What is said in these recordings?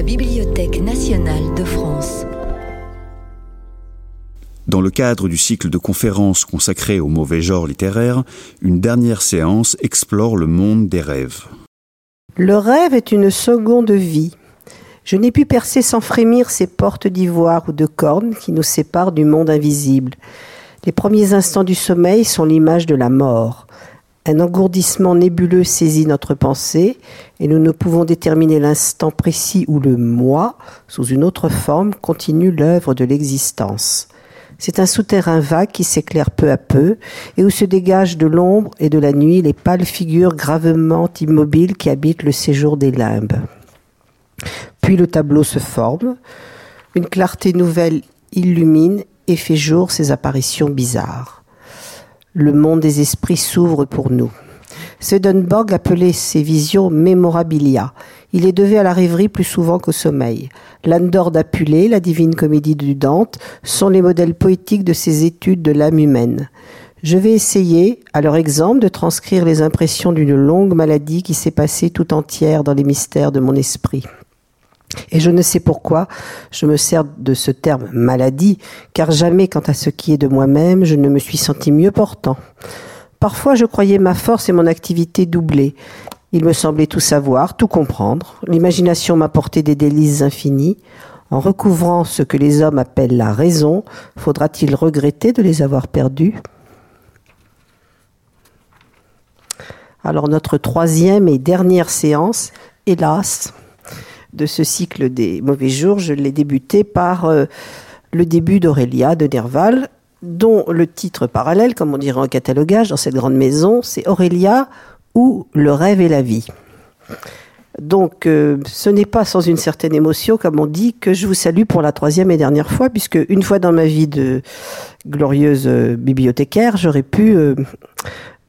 la Bibliothèque nationale de France. Dans le cadre du cycle de conférences consacré au mauvais genre littéraire, une dernière séance explore le monde des rêves. Le rêve est une seconde vie. Je n'ai pu percer sans frémir ces portes d'ivoire ou de cornes qui nous séparent du monde invisible. Les premiers instants du sommeil sont l'image de la mort. Un engourdissement nébuleux saisit notre pensée et nous ne pouvons déterminer l'instant précis où le moi, sous une autre forme, continue l'œuvre de l'existence. C'est un souterrain vague qui s'éclaire peu à peu et où se dégagent de l'ombre et de la nuit les pâles figures gravement immobiles qui habitent le séjour des limbes. Puis le tableau se forme, une clarté nouvelle illumine et fait jour ces apparitions bizarres le monde des esprits s'ouvre pour nous. Swedenborg appelait ces visions mémorabilia. Il est devait à la rêverie plus souvent qu'au sommeil. Landor d'Apulé, la divine comédie du Dante, sont les modèles poétiques de ces études de l'âme humaine. Je vais essayer, à leur exemple, de transcrire les impressions d'une longue maladie qui s'est passée tout entière dans les mystères de mon esprit. Et je ne sais pourquoi je me sers de ce terme maladie, car jamais quant à ce qui est de moi-même, je ne me suis senti mieux portant. Parfois je croyais ma force et mon activité doublées. Il me semblait tout savoir, tout comprendre. L'imagination m'apportait des délices infinis. En recouvrant ce que les hommes appellent la raison, faudra-t-il regretter de les avoir perdus Alors notre troisième et dernière séance, hélas, de ce cycle des mauvais jours, je l'ai débuté par euh, le début d'Aurélia de Nerval, dont le titre parallèle, comme on dirait en catalogage dans cette grande maison, c'est Aurélia ou Le rêve et la vie. Donc, euh, ce n'est pas sans une certaine émotion, comme on dit, que je vous salue pour la troisième et dernière fois, puisque une fois dans ma vie de glorieuse euh, bibliothécaire, j'aurais pu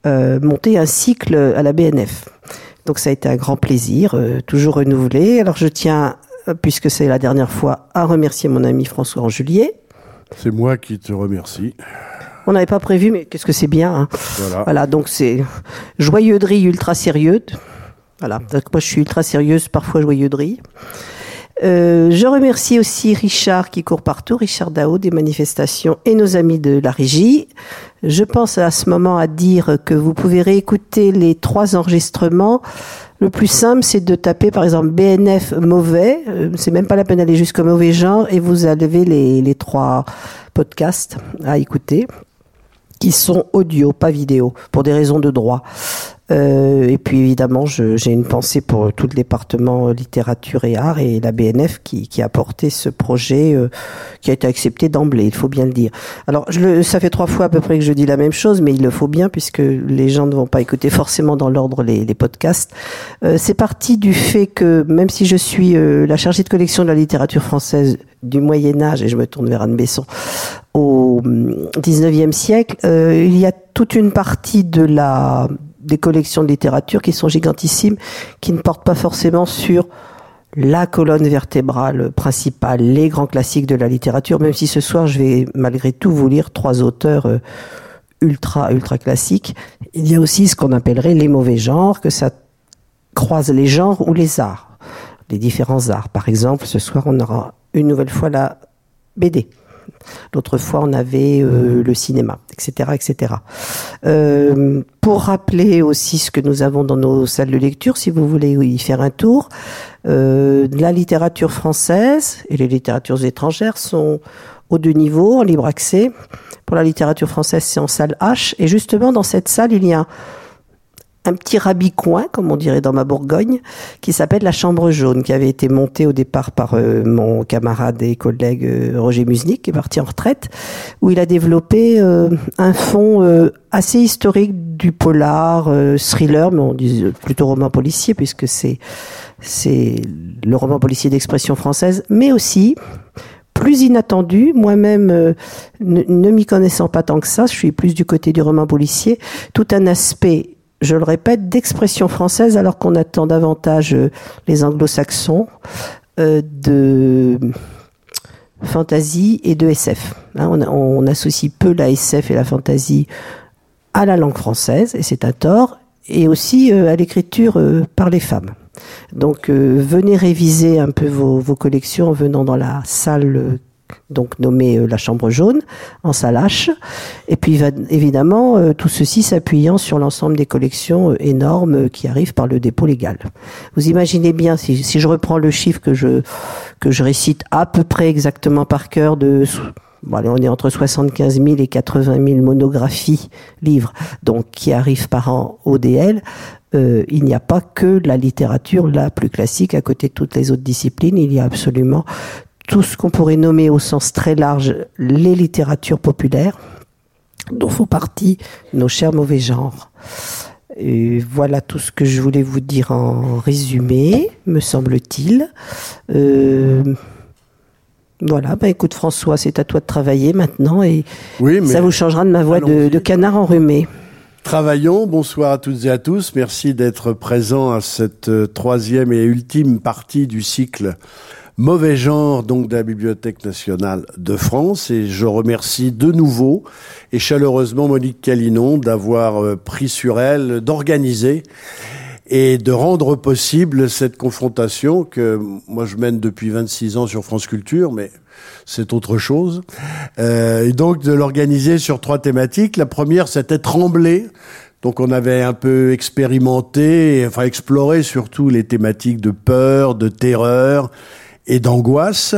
monter un cycle à la BNF. Donc ça a été un grand plaisir, euh, toujours renouvelé. Alors je tiens, euh, puisque c'est la dernière fois, à remercier mon ami François Angelier. C'est moi qui te remercie. On n'avait pas prévu, mais qu'est-ce que c'est bien. Hein voilà. voilà. donc c'est joyeuderie ultra sérieuse. Voilà, donc moi je suis ultra sérieuse, parfois joyeuderie. Euh, je remercie aussi Richard qui court partout, Richard Dao des manifestations et nos amis de la régie. Je pense à ce moment à dire que vous pouvez réécouter les trois enregistrements. Le plus simple, c'est de taper par exemple BNF mauvais. Euh, c'est même pas la peine d'aller jusqu'au mauvais genre et vous avez les, les trois podcasts à écouter qui sont audio, pas vidéo, pour des raisons de droit. Euh, et puis évidemment, j'ai une pensée pour tout le département euh, littérature et art et la BNF qui, qui a porté ce projet euh, qui a été accepté d'emblée, il faut bien le dire. Alors, je le, ça fait trois fois à peu près que je dis la même chose, mais il le faut bien puisque les gens ne vont pas écouter forcément dans l'ordre les, les, podcasts. Euh, C'est parti du fait que même si je suis euh, la chargée de collection de la littérature française du Moyen Âge, et je me tourne vers Anne Besson, au 19e hum, siècle, il y a toute une partie de la des collections de littérature qui sont gigantissimes, qui ne portent pas forcément sur la colonne vertébrale principale, les grands classiques de la littérature, même si ce soir je vais malgré tout vous lire trois auteurs euh, ultra, ultra classiques. Il y a aussi ce qu'on appellerait les mauvais genres, que ça croise les genres ou les arts, les différents arts. Par exemple, ce soir on aura une nouvelle fois la BD. L'autre fois, on avait euh, le cinéma, etc., etc. Euh, pour rappeler aussi ce que nous avons dans nos salles de lecture, si vous voulez y faire un tour, euh, la littérature française et les littératures étrangères sont au deux niveaux, en libre accès. Pour la littérature française, c'est en salle H. Et justement, dans cette salle, il y a un petit rabicoin, comme on dirait dans ma Bourgogne, qui s'appelle la Chambre jaune, qui avait été montée au départ par euh, mon camarade et collègue euh, Roger Musnik, qui est parti en retraite, où il a développé euh, un fond assez historique du polar, thriller, mais on dit plutôt roman policier, puisque c'est c'est le roman policier d'expression française, mais aussi plus inattendu. Moi-même, ne m'y connaissant pas tant que ça, je suis plus du côté du roman policier, tout un aspect je le répète, d'expression française, alors qu'on attend davantage euh, les anglo-saxons, euh, de fantasy et de SF. Hein, on, associe peu la SF et la fantasy à la langue française, et c'est un tort, et aussi euh, à l'écriture par les femmes. Donc venez réviser un peu vos, collections en venant dans la salle donc nommée la chambre jaune en Salache et puis évidemment tout ceci s'appuyant sur l'ensemble des collections énormes qui arrivent par le dépôt légal. Vous imaginez bien si, je reprends le chiffre que je récite à peu près exactement par cœur de on est entre 75 000 et 80 000 monographies, livres, donc qui arrivent par an au DL. Euh, il n'y a pas que la littérature la plus classique à côté de toutes les autres disciplines. Il y a absolument tout ce qu'on pourrait nommer au sens très large les littératures populaires, dont font partie nos chers mauvais genres. Et voilà tout ce que je voulais vous dire en résumé, me semble-t-il. Euh, voilà, bah écoute François, c'est à toi de travailler maintenant et ça vous changera de ma voix de, canard enrhumé. Travaillons, bonsoir à toutes et à tous, merci d'être présents à cette euh, troisième et ultime partie du cycle Mauvais genre donc de la Bibliothèque nationale de France et je remercie de nouveau et chaleureusement Monique Calinon d'avoir euh, pris sur elle d'organiser et de rendre possible cette confrontation que moi je mène depuis 26 ans sur France Culture, mais c'est autre chose. Euh, et donc de l'organiser sur trois thématiques. La première, c'était Trembler. Donc on avait un peu expérimenté, enfin exploré surtout les thématiques de peur, de terreur et d'angoisse.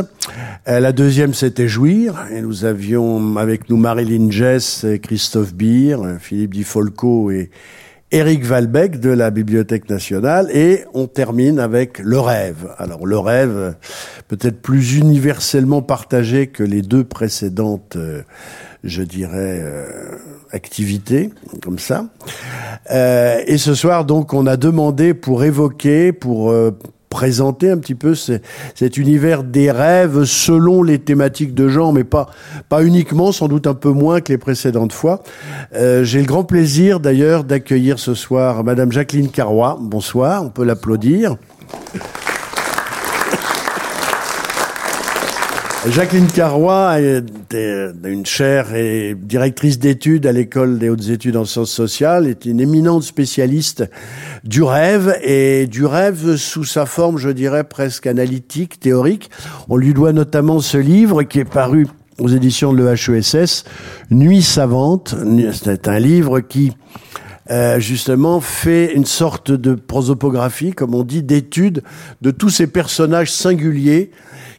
Euh, la deuxième, c'était Jouir. Et nous avions avec nous Marilyn Jess, Christophe Beer, Philippe Di Folco et, Éric Valbec de la Bibliothèque nationale et on termine avec Le Rêve. Alors Le Rêve, peut-être plus universellement partagé que les deux précédentes, euh, je dirais, euh, activités, comme ça. Euh, et ce soir, donc, on a demandé pour évoquer, pour présenter un petit peu cet univers des rêves selon les thématiques de genre, mais pas, pas uniquement, sans doute un peu moins que les précédentes fois. Euh, J'ai le grand plaisir d'ailleurs d'accueillir ce soir Madame Jacqueline Carrois. Bonsoir, on peut l'applaudir. Jacqueline Carrois est une chaire et directrice d'études à l'école des hautes études en sciences sociales, est une éminente spécialiste du rêve et du rêve sous sa forme, je dirais, presque analytique, théorique. On lui doit notamment ce livre qui est paru aux éditions de l'EHESS, Nuit savante. C'est un livre qui euh, justement fait une sorte de prosopographie, comme on dit, d'étude de tous ces personnages singuliers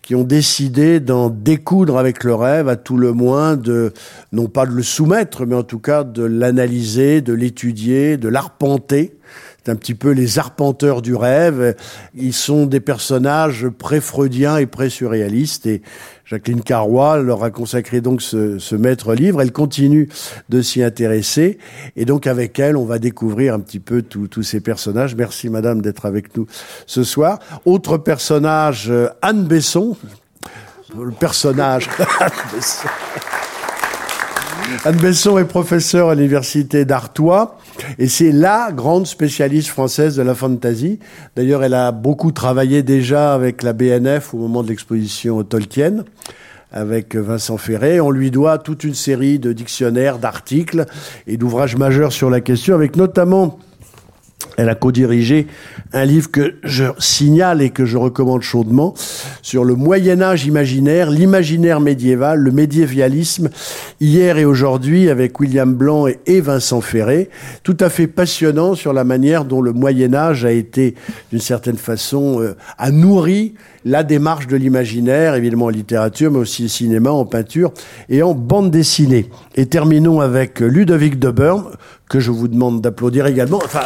qui ont décidé d'en découdre avec le rêve, à tout le moins de, non pas de le soumettre, mais en tout cas de l'analyser, de l'étudier, de l'arpenter. C'est un petit peu les arpenteurs du rêve. Ils sont des personnages pré-freudiens et pré-surréalistes et Jacqueline Carrois leur a consacré donc ce, ce maître livre. Elle continue de s'y intéresser et donc avec elle, on va découvrir un petit peu tous ces personnages. Merci Madame d'être avec nous ce soir. Autre personnage, euh, Anne Besson. Le personnage Anne Besson. Anne Besson est professeure à l'université d'Artois et c'est la grande spécialiste française de la fantasy. D'ailleurs, elle a beaucoup travaillé déjà avec la BNF au moment de l'exposition Tolkien avec Vincent Ferré. On lui doit toute une série de dictionnaires, d'articles et d'ouvrages majeurs sur la question, avec notamment elle a co-dirigé un livre que je signale et que je recommande chaudement sur le Moyen Âge imaginaire, l'imaginaire médiéval, le médiévalisme, hier et aujourd'hui avec William Blanc et Vincent Ferré. Tout à fait passionnant sur la manière dont le Moyen Âge a été, d'une certaine façon, euh, a nourri la démarche de l'imaginaire, évidemment en littérature, mais aussi au cinéma, en peinture et en bande dessinée. Et terminons avec Ludovic de Burme, que je vous demande d'applaudir également. Enfin,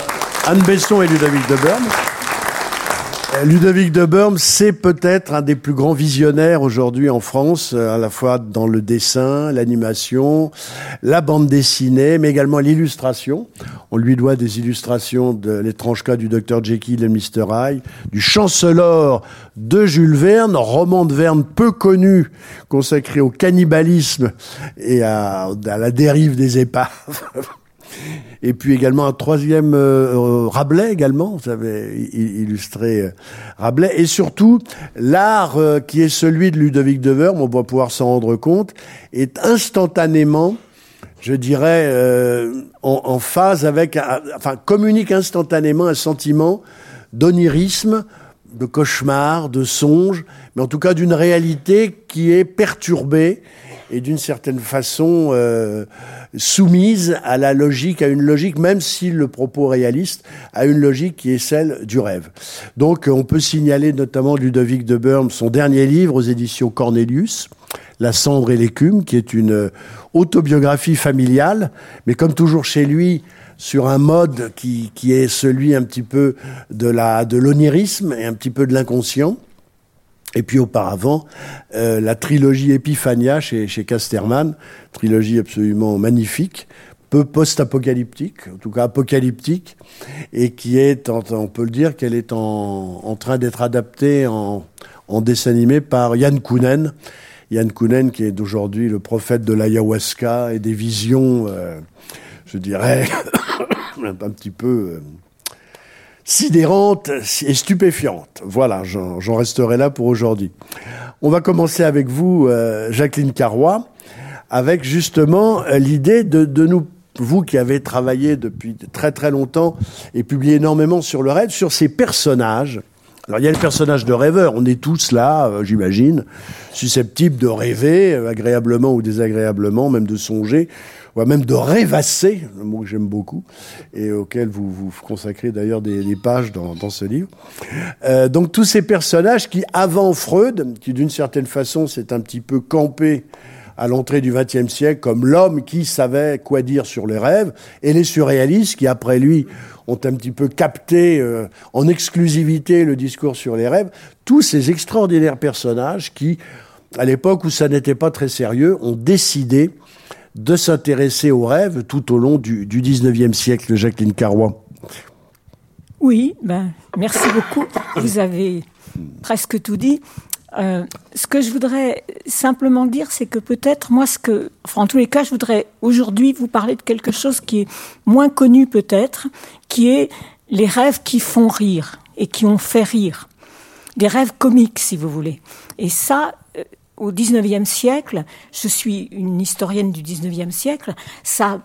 Anne Besson et Ludovic de. Euh, Ludovic de Burme, c'est peut-être un des plus grands visionnaires aujourd'hui en France, euh, à la fois dans le dessin, l'animation, la bande dessinée, mais également l'illustration. On lui doit des illustrations de l'étrange cas du Dr Jekyll et Mr Hyde, du Chancelor de Jules Verne, roman de Verne peu connu, consacré au cannibalisme et à la dérive des épaves. Et puis également un troisième euh, euh, Rabelais également, vous avez illustré euh, Rabelais. Et surtout, l'art qui est celui de Ludovic de Verme, on va pouvoir s'en rendre compte, est instantanément, je dirais, en, en, phase avec, enfin, communique instantanément un sentiment d'onirisme, de cauchemar, de songe, mais en tout cas d'une réalité qui est perturbée et d'une certaine façon euh, soumise à la logique, à une logique, même si le propos réaliste, à une logique qui est celle du rêve. Donc on peut signaler notamment Ludovic de Burme, son dernier livre aux éditions Cornelius, La cendre et l'écume, qui est une autobiographie familiale, mais comme toujours chez lui, sur un mode qui, qui est celui un petit peu de la de l'onirisme et un petit peu de l'inconscient. Et puis auparavant, euh, la trilogie Epiphania chez, chez Casterman, trilogie absolument magnifique, peu post-apocalyptique, en tout cas apocalyptique, et qui est, on peut le dire, qu'elle est en, en train d'être adaptée en, en dessin animé par Yann Kounen. Yann Kounen, qui est d'aujourd'hui le prophète de l'ayahuasca et des visions, euh, je dirais, un petit peu euh, sidérante et stupéfiante. Voilà, j'en resterai là pour aujourd'hui. On va commencer avec vous, euh, Jacqueline Carrois, avec justement euh, l'idée de, de nous vous qui avez travaillé depuis très très longtemps et publié énormément sur le rêve, sur ces personnages. Alors il y a le personnage de rêveur, on est tous là, j'imagine, susceptibles de rêver, agréablement ou désagréablement, même de songer même de rêvasser, un mot que j'aime beaucoup, et auquel vous vous consacrez d'ailleurs des, pages dans, ce livre. Euh, donc tous ces personnages qui, avant Freud, qui d'une certaine façon s'est un petit peu campé à l'entrée du XXe siècle comme l'homme qui savait quoi dire sur les rêves, et les surréalistes qui, après lui, ont un petit peu capté euh, en exclusivité le discours sur les rêves, tous ces extraordinaires personnages qui, à l'époque où ça n'était pas très sérieux, ont décidé de s'intéresser aux rêves tout au long du, 19e siècle, Jacqueline Carrois. Oui, ben, merci beaucoup. Vous avez presque tout dit. Euh, ce que je voudrais simplement dire, c'est que peut-être, moi, ce que, enfin, en tous les cas, je voudrais aujourd'hui vous parler de quelque chose qui est moins connu peut-être, qui est les rêves qui font rire et qui ont fait rire. Des rêves comiques, si vous voulez. Et ça, au XIXe siècle, je suis une historienne du XIXe siècle, ça,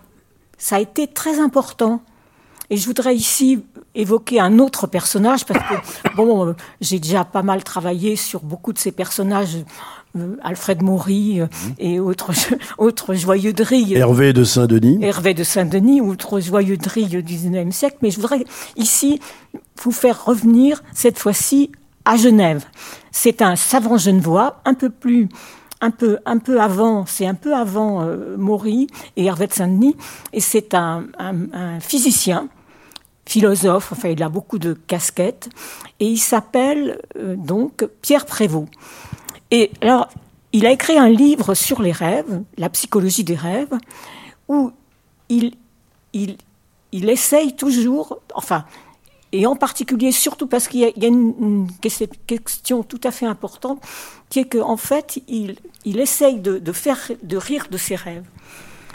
ça a été très important. Et je voudrais ici évoquer un autre personnage parce que bon, j'ai déjà pas mal travaillé sur beaucoup de ces personnages, euh, Alfred Maury euh, mhm. et autres autres joyeuderies. Hervé de Saint-Denis. Hervé de Saint-Denis, autres joyeuderies du XIXe siècle. Mais je voudrais ici vous faire revenir cette fois-ci à Genève. C'est un savant genevois, un peu plus, un peu, un peu avant, c'est un peu avant euh, Maury et Hervé de Saint-Denis, et c'est un, un, physicien, philosophe, enfin il a beaucoup de casquettes, et il s'appelle euh, donc Pierre Prévost. Et alors, il a écrit un livre sur les rêves, la psychologie des rêves, où il, il, il essaye toujours, enfin, et en particulier, surtout parce qu'il y, a une, question tout à fait importante, qui est qu'en fait, il, essaye de, faire de rire de ses rêves.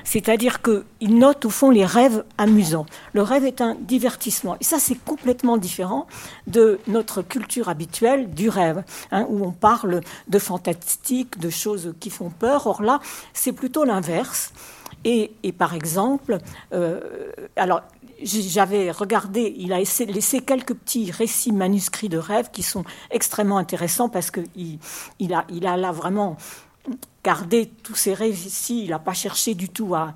C'est-à-dire qu'il note au fond les rêves amusants. Le rêve est un divertissement. Et ça, c'est complètement différent de notre culture habituelle du rêve, hein, où on parle de fantastique, de choses qui font peur. Or là, c'est plutôt l'inverse. Et, et, par exemple, euh, alors j'avais regardé, il a laissé quelques petits récits manuscrits de rêves qui sont extrêmement intéressants parce qu'il il a, là vraiment gardé tous ces récits. Il n'a pas cherché du tout à,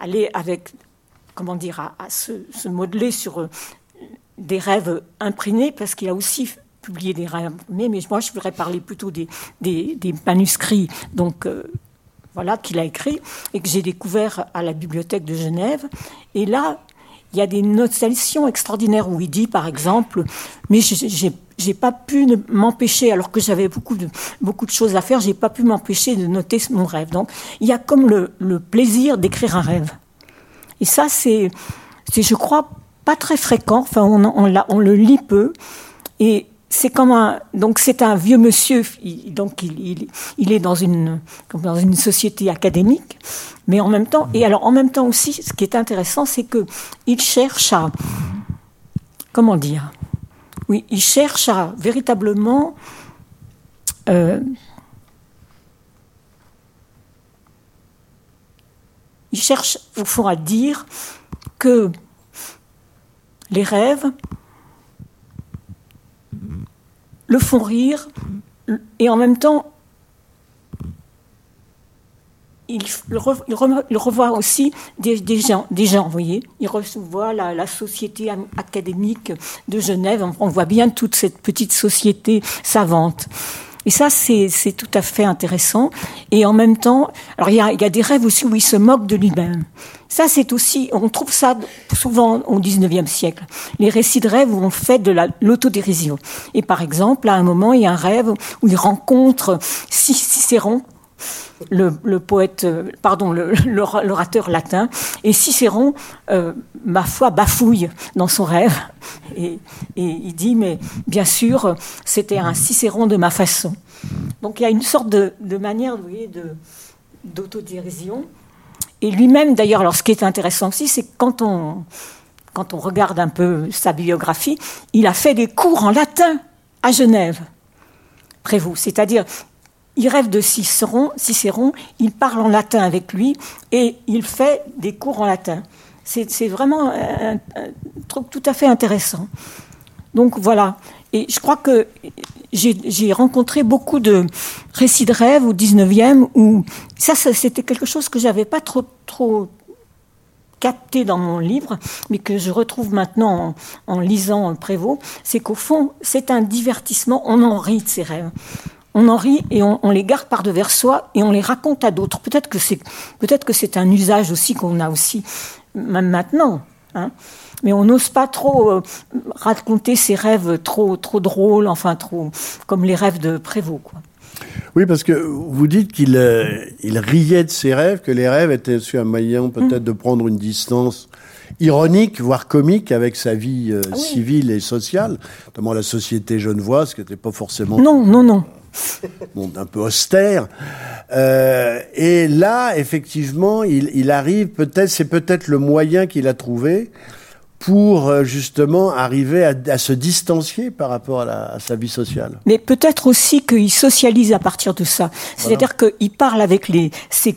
aller avec, comment dire, à, se, modeler sur euh, des rêves imprimés parce qu'il a aussi publié des rêves. Mais, mais moi, je voudrais parler plutôt des, des, manuscrits. Donc, euh, voilà, qu'il a écrit et que j'ai découvert à la bibliothèque de Genève. Et là, il y a des notations extraordinaires où il dit, par exemple, mais j'ai pas pu m'empêcher, alors que j'avais beaucoup de, beaucoup de choses à faire, j'ai pas pu m'empêcher de noter mon rêve. Donc, il y a comme le, plaisir d'écrire un rêve. Et ça, c'est, je crois, pas très fréquent. Enfin, on, on, on le lit peu. Et c'est comme un donc c'est un vieux monsieur donc il, il, est dans une dans une société académique mais en même temps et alors en même temps aussi ce qui est intéressant c'est que il cherche à comment dire oui il cherche à véritablement euh, il cherche au fond à dire que les rêves le font rire et en même temps il, revoit aussi des, gens, des gens, vous voyez. Il revoit la, la, société académique de Genève. On voit bien toute cette petite société savante. Et ça, c'est tout à fait intéressant. Et en même temps, alors il y a, y a des rêves aussi où il se moque de lui-même. Ça, c'est aussi, on trouve ça souvent au 19e siècle. Les récits de rêves où on fait de l'autodérision. Et par exemple, à un moment, il y a un rêve où il rencontre Cicéron, le, poète, pardon, l'orateur latin, et Cicéron, euh, ma foi, bafouille dans son rêve, et, il dit, mais bien sûr, c'était un Cicéron de ma façon. Donc il y a une sorte de, manière, vous voyez, d'autodérision. Et lui-même, d'ailleurs, ce qui est intéressant aussi, c'est quand on, quand on regarde un peu sa biographie, il a fait des cours en latin à Genève. Prévost. C'est-à-dire, il rêve de Cicéron, Cicéron, il parle en latin avec lui et il fait des cours en latin. C'est vraiment un, truc tout à fait intéressant. Donc voilà. Et je crois que j'ai rencontré beaucoup de récits de rêve au 19e où ça, c'était quelque chose que j'avais pas trop, capté dans mon livre, mais que je retrouve maintenant en, en lisant Prévost, c'est qu'au fond, c'est un divertissement, on en rit de ces rêves on en rit et on, les garde par devers soi et on les raconte à d'autres. Peut-être que c'est peut-être que c'est un usage aussi qu'on a aussi même maintenant. Hein. Mais on n'ose pas trop euh, raconter ses rêves trop trop drôles, enfin trop comme les rêves de Prévost. Quoi. Oui, parce que vous dites qu'il euh, il riait de ses rêves, que les rêves étaient aussi un moyen peut-être mmh. de prendre une distance ironique, voire comique avec sa vie euh, ah civile et sociale, notamment la société genevoise, qui n'était pas forcément... Non, non, non monde un peu austère. Euh, et là, effectivement, il, arrive, peut-être, c'est peut-être le moyen qu'il a trouvé pour euh, justement arriver à, se distancier par rapport à, sa vie sociale. Mais peut-être aussi qu'il socialise à partir de ça. C'est-à-dire qu'il parle avec les, ses,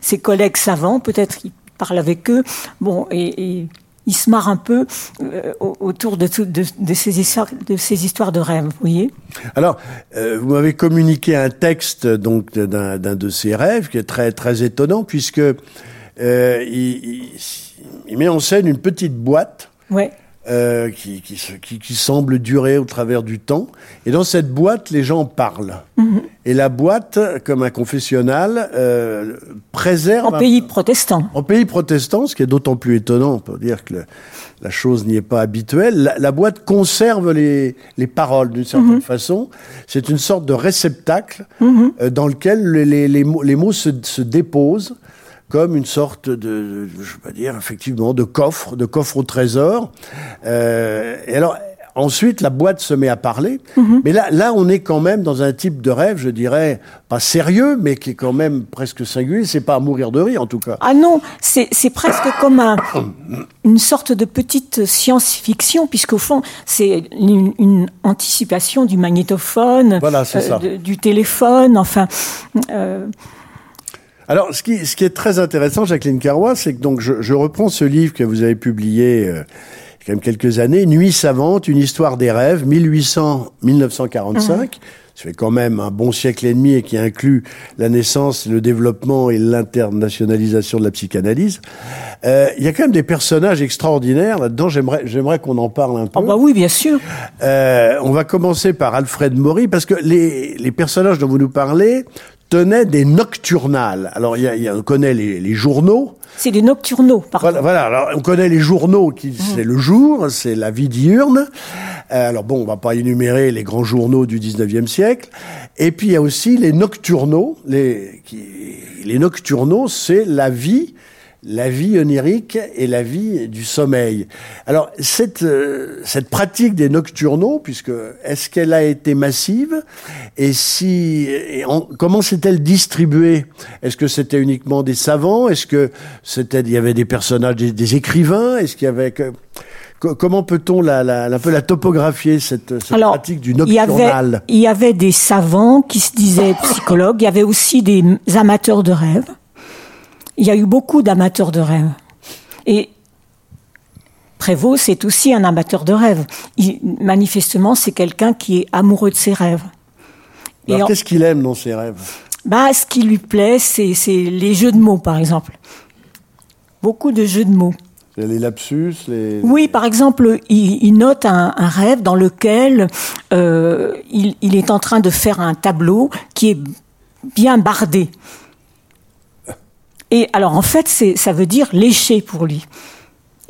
ses, collègues savants, peut-être qu'il parle avec eux. Bon, et, et il se marre un peu euh, autour de, de, ces histoires, de ces histoires de rêves, vous voyez Alors, euh, vous m'avez communiqué un texte donc d'un de ces rêves qui est très très étonnant puisque euh, il, il, met en scène une petite boîte. Ouais. Euh, qui, qui, qui, qui, semble durer au travers du temps. Et dans cette boîte, les gens parlent. Mhm. Et la boîte, comme un confessionnal, euh, préserve... En pays protestant. En pays protestant, ce qui est d'autant plus étonnant, on peut dire que la chose n'y est pas habituelle. La, boîte conserve les, les paroles d'une certaine mhm. façon. C'est une sorte de réceptacle mhm. euh, dans lequel les, les, les, mots, les mots se, se déposent comme une sorte de, je veux dire, effectivement, de coffre, de coffre au trésor. Euh, et alors, ensuite, la boîte se met à parler. Mhm. Mais là, là, on est quand même dans un type de rêve, je dirais, pas sérieux, mais qui est quand même presque singulier. C'est pas à mourir de rire, en tout cas. Ah non, c'est presque comme un, une sorte de petite science-fiction, puisqu'au fond, c'est une, anticipation du magnétophone, voilà, euh, du téléphone, enfin. Euh, alors, ce qui, ce qui est très intéressant, Jacqueline Carrois, c'est que donc je, je, reprends ce livre que vous avez publié euh, il y a quand même quelques années, Nuit savante, une histoire des rêves, 1800-1945. Ça fait quand même un bon siècle et demi et qui inclut la naissance, le développement et l'internationalisation de la psychanalyse. Euh, il y a quand même des personnages extraordinaires là-dedans. J'aimerais, j'aimerais qu'on en parle un peu. Oh bah oui, bien sûr. Euh, on va commencer par Alfred Maury parce que les, les personnages dont vous nous parlez tenait des nocturnales. Alors, il y a, on connaît les, les journaux. C'est des nocturnaux, pardon. Voilà, voilà, alors on connaît les journaux, qui mmh. c'est le jour, c'est la vie diurne. Euh, alors bon, on va pas énumérer les grands journaux du 19e siècle. Et puis il y a aussi les nocturnaux. Les, qui, les nocturnaux, c'est la vie la vie onirique et la vie du sommeil. Alors cette euh, cette pratique des nocturnaux, puisque est-ce qu'elle a été massive et si comment s'est-elle distribuée? Est-ce que c'était uniquement des savants? Est-ce que c'était il y avait des personnages des, écrivains? Est-ce qu'il y avait que, Comment peut-on la, la, un peu la topographier cette, cette pratique du nocturnal il y, avait, il y avait des savants qui se disaient psychologues. Il y avait aussi des amateurs de rêves il y a eu beaucoup d'amateurs de rêve. Et Prévost, c'est aussi un amateur de rêves. Il, manifestement, c'est quelqu'un qui est amoureux de ses rêves. Alors, qu'est-ce qu'il aime dans ses rêves? Bah, Ce qui lui plaît, c'est les jeux de mots, par exemple. Beaucoup de jeux de mots. Les lapsus, les... Oui, par exemple, il, note un, rêve dans lequel euh, il, il, est en train de faire un tableau qui est bien bardé. Et alors, en fait, ça veut dire lécher pour lui.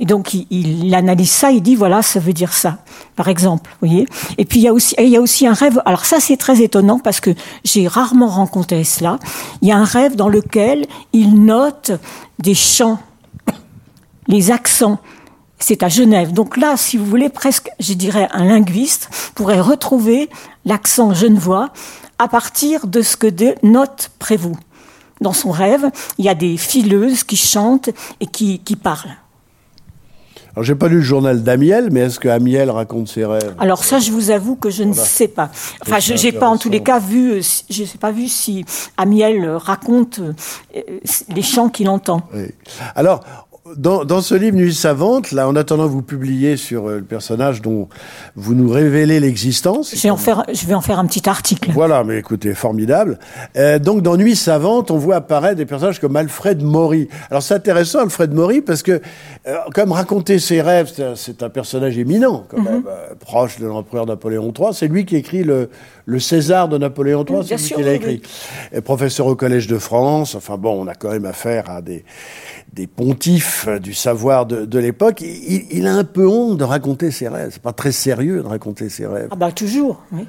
Et donc, il, il, analyse ça, il dit, voilà, ça veut dire ça, par exemple, vous voyez. Et puis, il y a aussi, il y a aussi un rêve, alors ça, c'est très étonnant parce que j'ai rarement rencontré cela. Il y a un rêve dans lequel il note des chants, les accents. C'est à Genève. Donc là, si vous voulez, presque, je dirais, un linguiste pourrait retrouver l'accent genevois à partir de ce que note Prévost. Dans son rêve, il y a des fileuses qui chantent et qui, qui parlent. Alors, j'ai pas lu le journal d'Amiel, mais est-ce que Amiel raconte ses rêves? Alors ça, je vous avoue que je ne sais pas. Enfin, je n'ai pas en tous les cas vu, euh, je sais pas vu si Amiel raconte euh, les chants qu'il entend. Oui. Alors, dans, ce livre Nuit savante, là, en attendant que vous publiez sur euh, le personnage dont vous nous révélez l'existence. Je vais en faire, je vais en faire un petit article. Voilà, mais écoutez, formidable. Euh, donc, dans Nuit savante, on voit apparaître des personnages comme Alfred Maury. Alors, c'est intéressant, Alfred Maury, parce que, euh, comme raconter ses rêves, c'est un, personnage éminent, quand mhm. même, proche de l'empereur Napoléon III. C'est lui qui écrit le, le César de Napoléon III, c'est lui qui l'a écrit. Et professeur au Collège de France. Enfin bon, on a quand même affaire à des des pontifs du savoir de, l'époque, il, a un peu honte de raconter ses rêves. C'est pas très sérieux de raconter ses rêves. Ah bah toujours, oui.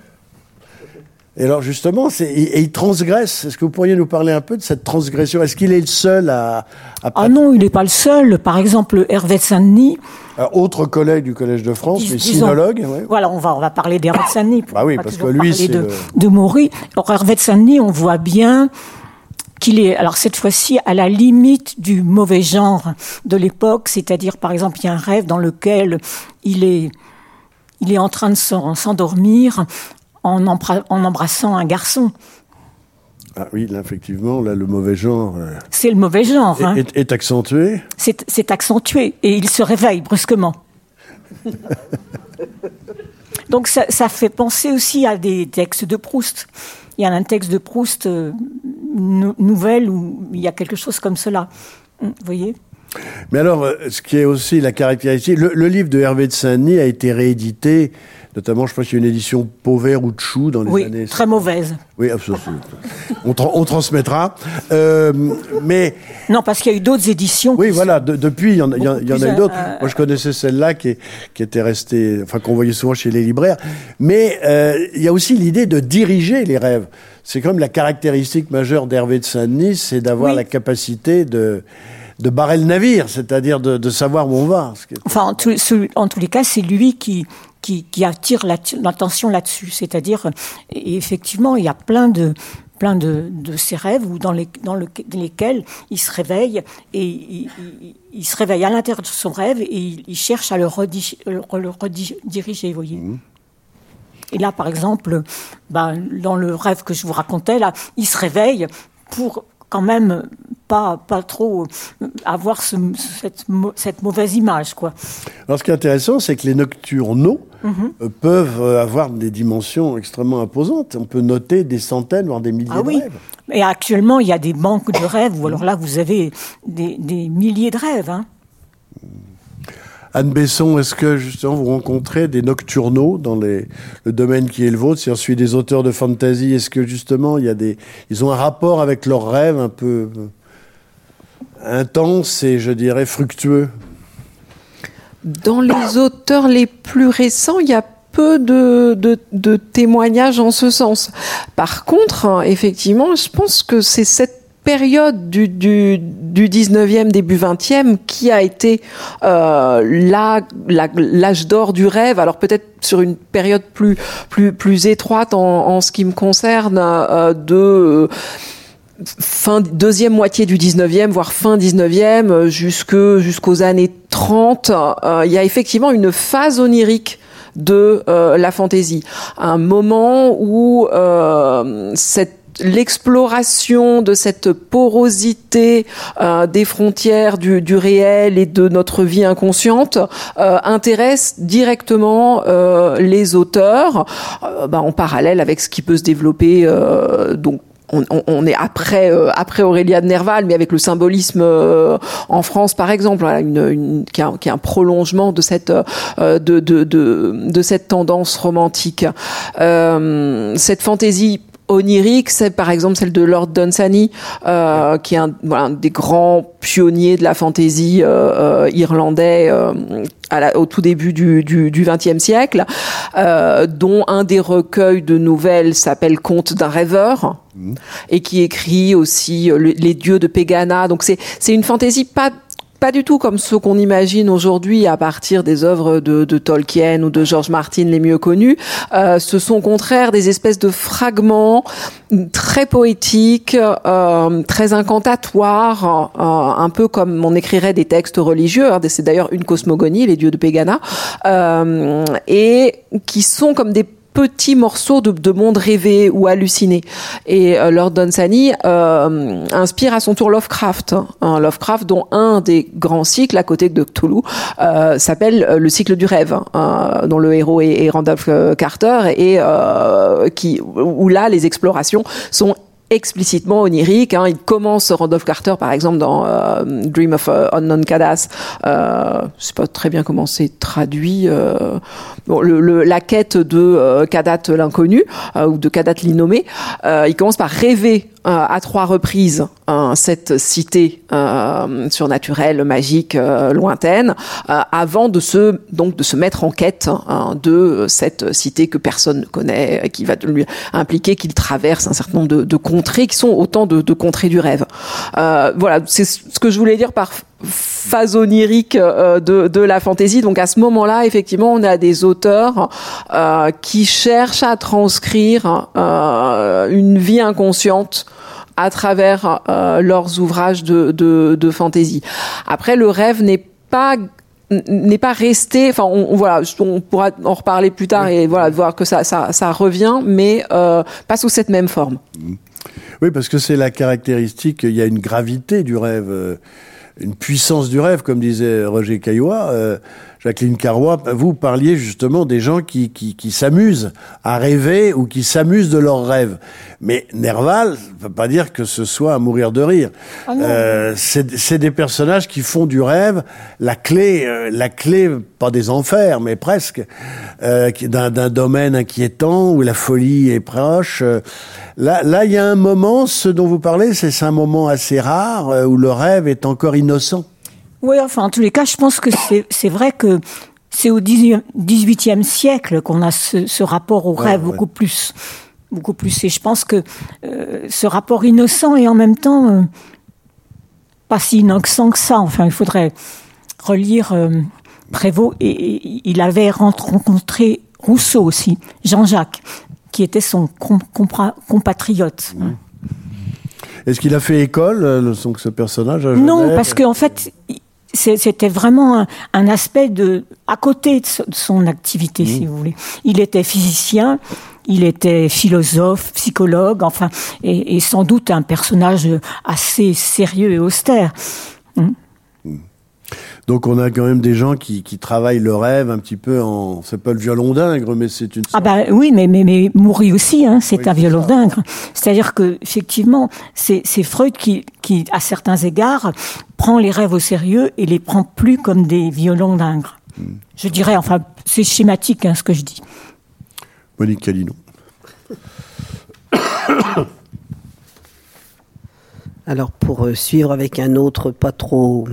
Et alors justement, et, il transgresse. Est-ce que vous pourriez nous parler un peu de cette transgression? Est-ce qu'il est le seul à, Ah non, il n'est pas le seul. Par exemple, Hervé de Saint-Denis. autre collègue du Collège de France, mais sinologue. Voilà, on va, on va parler d'Hervé de Saint-Denis. bah oui, parce que lui, c'est de, de Maury. Alors Hervé de Saint-Denis, on voit bien qu'il est, alors cette fois-ci, à la limite du mauvais genre de l'époque, c'est-à-dire, par exemple, il y a un rêve dans lequel il est, il est en train de s'endormir en, en embrassant un garçon. Ah oui, là, effectivement, là, le mauvais genre. Euh, c'est le mauvais genre. Est, hein. est, accentué. C'est accentué et il se réveille brusquement. Donc ça, ça, fait penser aussi à des textes de Proust. Il y a un texte de Proust euh, nouvelle où il y a quelque chose comme cela. Vous voyez? Mais alors, euh, ce qui est aussi la caractéristique, le, livre de Hervé de Saint-Denis a été réédité, notamment, je pense qu'il y a une édition Pauvert ou Chou dans les oui, années. Très mauvaise. Oui, absolument. on, on, transmettra. Euh, mais. Non, parce qu'il y a eu d'autres éditions. Oui, voilà. depuis, il y en, a eu d'autres. Euh, Moi, je connaissais celle-là qui, qui, était restée, enfin, qu'on voyait souvent chez les libraires. Mais il y a aussi l'idée de diriger les rêves c'est comme la caractéristique majeure d'Hervé de Saint-Denis, c'est d'avoir la capacité de, de barrer le navire, c'est-à-dire de, savoir où on va. Enfin, en, tous les cas, c'est lui qui, qui, attire l'attention là-dessus. C'est-à-dire, effectivement, il y a plein de plein de, de ces rêves ou dans, les, dans, lesquels il se réveille et il, se réveille à l'intérieur de son rêve et il, cherche à le, rediriger, voyez. Mmh. Et là, par exemple, ben, dans le rêve que je vous racontais, là, il se réveille pour quand même pas, pas trop avoir cette, cette, mauvaise image. Quoi. Alors ce qui est intéressant, c'est que les nocturnaux mhm. euh, peuvent euh, avoir des dimensions extrêmement imposantes. On peut noter des centaines, voire des milliers ah de oui. rêves. Et actuellement, il y a des banques de rêves, ou alors là, vous avez des, des milliers de rêves. Hein. Anne Besson, est-ce que justement vous rencontrez des nocturnaux dans le domaine qui est le vôtre? Si on suit des auteurs de fantasy, est-ce que justement il y a des, ils ont un rapport avec leurs rêves un peu intense et je dirais fructueux? Dans les auteurs les plus récents, il y a peu de, de témoignages en ce sens. Par contre, effectivement, je pense que c'est cette période du, du, du 19e, début 20e, qui a été euh, l'âge d'or du rêve. Alors peut-être sur une période plus, étroite en, en ce qui me concerne, euh, de euh, fin deuxième moitié du 19e, voire fin 19e, euh, jusque jusqu'aux années 30, euh, il y a effectivement une phase onirique de la fantaisie, un moment où cette l'exploration de cette porosité euh, des frontières du, du, réel et de notre vie inconsciente euh, intéresse directement euh, les auteurs, bah, en parallèle avec ce qui peut se développer donc on, est après euh, après Aurélia de Nerval, mais avec le symbolisme euh, en France, par exemple, une, une, qui, a, qui a un prolongement de cette euh, de, de, de, de, cette tendance romantique. cette fantaisie onirique, c'est par exemple celle de Lord Dunsany, euh, qui est un, voilà, un, des grands pionniers de la fantaisie euh, irlandais à la, au tout début du, XXe siècle, dont un des recueils de nouvelles s'appelle Conte d'un rêveur et qui écrit aussi euh, les dieux de Pegana. Donc c'est c'est une fantaisie pas pas du tout comme ce qu'on imagine aujourd'hui à partir des œuvres de, de, Tolkien ou de George Martin les mieux connus. Euh, ce sont au contraire des espèces de fragments très poétiques, euh, très incantatoires, euh, un peu comme on écrirait des textes religieux. Hein, c'est d'ailleurs une cosmogonie, les dieux de Pegana, euh, et qui sont comme des petits morceaux de, de monde rêvé ou halluciné. Et euh, Lord Dunsany euh, inspire à son tour Lovecraft. Hein, Lovecraft dont un des grands cycles à côté de Cthulhu euh, s'appelle euh, le cycle du rêve, hein, dont le héros est, Randolph Carter et qui où là les explorations sont explicitement onirique. Hein. Il commence Randolph Carter, par exemple, dans euh, Dream of uh, Unknown Cadas. Euh, je sais pas très bien comment c'est traduit. Euh, bon, le, le, la quête de euh, Kadat l'inconnu euh, ou de Kadat l'innommé. Euh, il commence par rêver à trois reprises cette cité euh, surnaturelle, magique, euh, lointaine, euh, avant de se donc de se mettre en quête hein, de cette cité que personne ne connaît, qui va lui impliquer qu'il traverse un certain nombre de, de, contrées qui sont autant de, de contrées du rêve. voilà, c'est ce que je voulais dire par phase onirique de, de la fantaisie. Donc à ce moment-là, effectivement, on a des auteurs euh, qui cherchent à transcrire euh, une vie inconsciente à travers euh, leurs ouvrages de, de, de fantaisie. Après, le rêve n'est pas n'est pas resté enfin on, voilà on pourra en reparler plus tard et voilà voir que ça ça, ça revient mais euh, pas sous cette même forme oui parce que c'est la caractéristique il y a une gravité du rêve euh, une puissance du rêve comme disait Roger Caillois euh, Jacqueline Carrois, vous parliez justement des gens qui, qui, qui s'amusent à rêver ou qui s'amusent de leurs rêves. Mais Nerval, ça ne veut pas dire que ce soit à mourir de rire. Ah euh, c'est des personnages qui font du rêve la clé, euh, la clé, pas des enfers, mais presque, euh, d'un domaine inquiétant où la folie est proche. Là, là, il y a un moment, ce dont vous parlez, c'est un moment assez rare euh, où le rêve est encore innocent. Oui, enfin, en tous les cas, je pense que c'est vrai que c'est au XVIIIe siècle qu'on a ce, ce, rapport au rêve ouais, beaucoup ouais. plus. Beaucoup plus. Et je pense que euh, ce rapport innocent et en même temps euh, pas si innocent que ça. Enfin, il faudrait relire euh, Prévost. Et, et, il avait rencontré Rousseau aussi, Jean-Jacques, qui était son compatriote. Mmh. Est-ce qu'il a fait école, euh, donc, ce personnage à Non, parce qu'en en fait, c'était vraiment un, un, aspect de à côté de son activité, mmh. si vous voulez. Il était physicien, il était philosophe, psychologue, enfin, et, et sans doute un personnage assez sérieux et austère. Donc on a quand même des gens qui, qui travaillent le rêve un petit peu en c'est pas le violon d'ingre mais c'est une sorte... Ah bah oui mais mais mais Moury aussi hein, c'est oui, un violon d'ingre. C'est-à-dire que effectivement c'est c'est Freud qui qui à certains égards prend les rêves au sérieux et les prend plus comme des violons d'ingre. Je dirais enfin c'est schématique hein, ce que je dis. Monique Calino. Alors pour euh, suivre avec un autre pas trop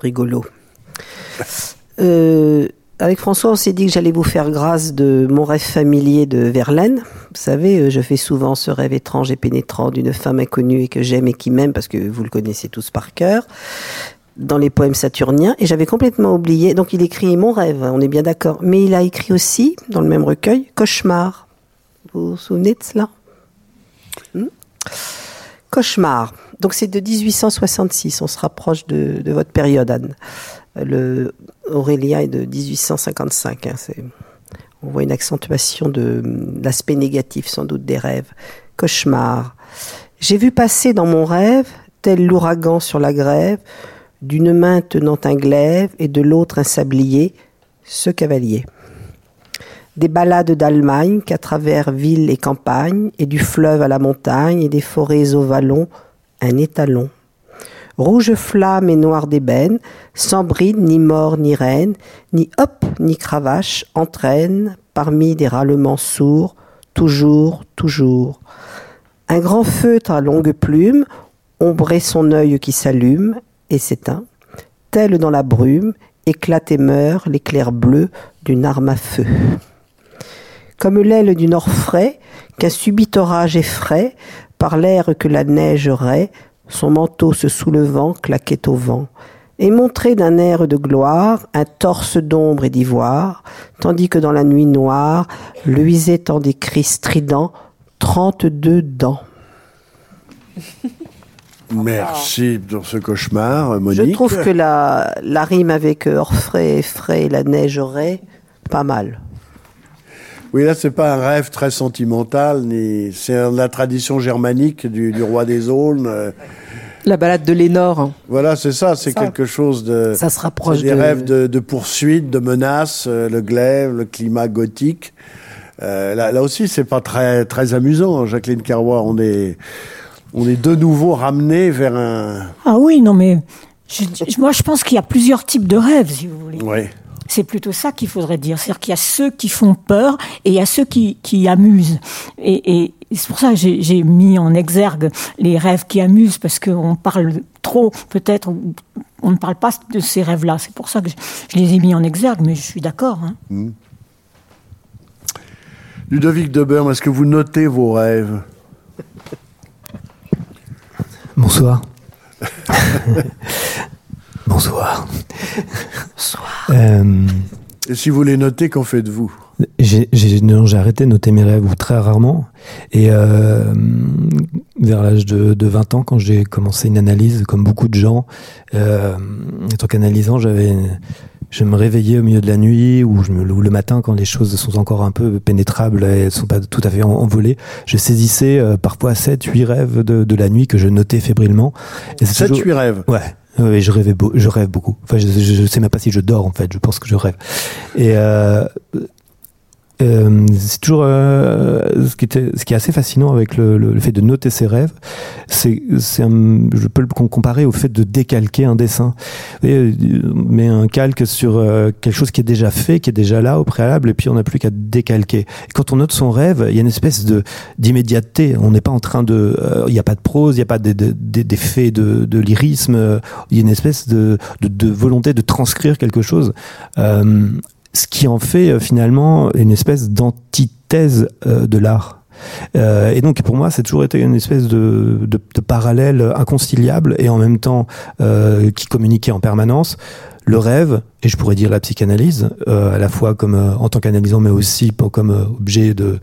rigolo. Euh, avec François, on s'est dit que j'allais vous faire grâce de mon rêve familier de Verlaine. Vous savez, euh, je fais souvent ce rêve étrange et pénétrant d'une femme inconnue et que j'aime et qui m'aime parce que vous le connaissez tous par cœur dans les poèmes saturniens et j'avais complètement oublié. Donc il écrit mon rêve, on est bien d'accord. Mais il a écrit aussi, dans le même recueil, Cauchemar. Vous vous souvenez de cela? Hmm? Cauchemar. Donc c'est de 1866, on se rapproche de, votre période, Anne. Le Aurélia est de 1855. Hein, on voit une accentuation de, l'aspect négatif, sans doute, des rêves. Cauchemar. J'ai vu passer dans mon rêve, tel l'ouragan sur la grève, d'une main tenant un glaive et de l'autre un sablier, ce cavalier. Des balades d'Allemagne qu'à travers ville et campagne, et du fleuve à la montagne, et des forêts au vallon, un étalon. Rouge flamme et noir d'ébène, sans bride, ni mort, ni reine, ni hop, ni cravache, entraîne, parmi des râlements sourds, toujours, toujours. Un grand feutre à longue plume, ombrait son œil qui s'allume et s'éteint, tel dans la brume, éclate et meurt l'éclair bleu d'une arme à feu. Comme l'aile du nord frais, qu'un subit orage effraie, par l'air que la neige raie, son manteau se soulevant claquait au vent, et montrait d'un air de gloire un torse d'ombre et d'ivoire, tandis que dans la nuit noire luisaient en des cris stridents trente-deux dents. Merci pour ce cauchemar, Monique. Je trouve que la, la rime avec Orfray, frais et la neige aurait pas mal. Oui, là, c'est pas un rêve très sentimental, ni c'est la tradition germanique du, du roi des aulnes. euh, La balade de Lénore. Voilà, c'est ça, c'est quelque chose de. Ça se rapproche des de- rêves de, de poursuite, de menaces, euh, le glaive, le climat gothique. Euh, là, là aussi, c'est pas très très amusant, hein, Jacqueline Carrois. On est on est de nouveau ramené vers un. Ah oui, non mais je- je- moi je pense qu'il y a plusieurs types de rêves, si vous voulez. Ouais. C'est plutôt ça qu'il faudrait dire. C'est-à-dire qu'il y a ceux qui font peur et il y a ceux qui, qui amusent. Et, et c'est pour ça que j'ai mis en exergue les rêves qui amusent, parce qu'on parle trop, peut-être, ou on ne parle pas de ces rêves-là. C'est pour ça que je, je les ai mis en exergue, mais je suis d'accord. hein. Ludovic Deberme, est-ce que vous notez vos rêves? Bonsoir. Bonsoir. Bonsoir. Euh, Et si vous les notez, qu'en faites-vous? j'ai j'ai- non, j'ai arrêté de noter mes rêves ou très rarement. Et euh, vers l'âge de, de 20 ans, quand j'ai commencé une analyse, comme beaucoup de gens, euh, en tant qu'analysant, j'avais, je me réveillais au milieu de la nuit ou, je me, ou le matin quand les choses sont encore un peu pénétrables et elles sont pas tout à fait en- envolées. Je saisissais euh, parfois 7, 8 rêves de, de la nuit que je notais fébrilement. Et c'est 7 toujours- 8 rêves? Ouais. Oui, je rêvais, je rêve beaucoup. Enfin, je sais même pas si je dors en fait. Je pense que je rêve. Et euh, euh, c'est toujours euh, ce qui était, ce qui est assez fascinant avec le, le, le fait de noter ses rêves. C'est, c'est, un- je peux le com- comparer au fait de décalquer un dessin. Euh, met un calque sur euh, quelque chose qui est déjà fait, qui est déjà là au préalable, et puis on n'a plus qu'à décalquer. Et quand on note son rêve, il y a une espèce de d'immédiateté. On n'est pas en train de, euh, il n'y a pas de prose, il n'y a pas de- de- de- d'effet de, de lyrisme. euh, Il y a une espèce de, de, de volonté de transcrire quelque chose. Ce qui en fait euh, finalement une espèce d'antithèse euh, de l'art. Euh, et donc pour moi, c'est toujours été une espèce de, parallèle inconciliable et en même temps qui communiquait en permanence. Le rêve, et je pourrais dire la psychanalyse, à la fois comme en tant qu'analysant, mais aussi comme objet de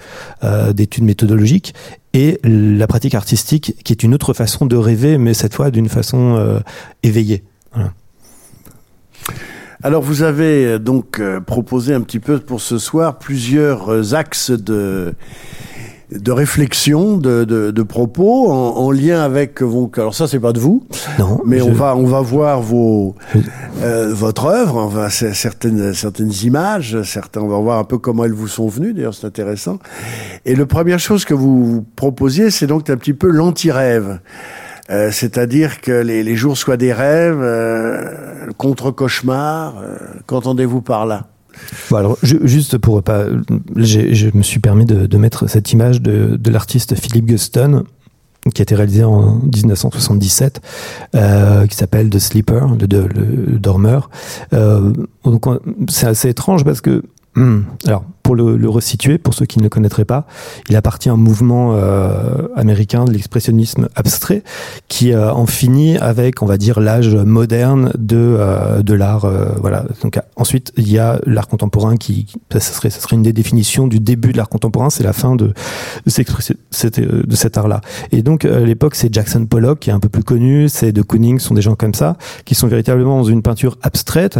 d'études méthodologiques, et la pratique artistique, qui est une autre façon de rêver, mais cette fois d'une façon éveillée. Voilà. Alors vous avez euh, donc euh, proposé un petit peu pour ce soir plusieurs euh, axes de de réflexion, de, de, de propos en, en lien avec vos. Alors ça c'est pas de vous, Non, mais je- on va on va voir vos euh, votre œuvre, on va certaines certaines images, certains on va voir un peu comment elles vous sont venues. D'ailleurs c'est intéressant. Et la première chose que vous proposiez, c'est donc un petit peu l'anti-rêve. Euh, c'est-à-dire que les, jours soient des rêves, euh, contre-cauchemar. euh, Qu'entendez-vous par là? Juste pour pas, je me suis permis de, mettre cette image de, de l'artiste Philip Guston qui a été réalisé en 1977, euh, qui s'appelle The Sleeper, le, de- le dormeur. C'est assez étrange parce que, alors pour le, le resituer, pour ceux qui ne le connaîtraient pas, il appartient à un mouvement euh, américain de l'expressionnisme abstrait qui euh, en finit avec, on va dire, l'âge moderne de euh, de l'art. euh, voilà. Donc ensuite, il y a l'art contemporain qui, ça serait, ça serait une des définitions du début de l'art contemporain, c'est la fin de de, euh, de cet art-là. Et donc à l'époque, c'est Jackson Pollock qui est un peu plus connu, c'est de Kooning, sont des gens comme ça qui sont véritablement dans une peinture abstraite.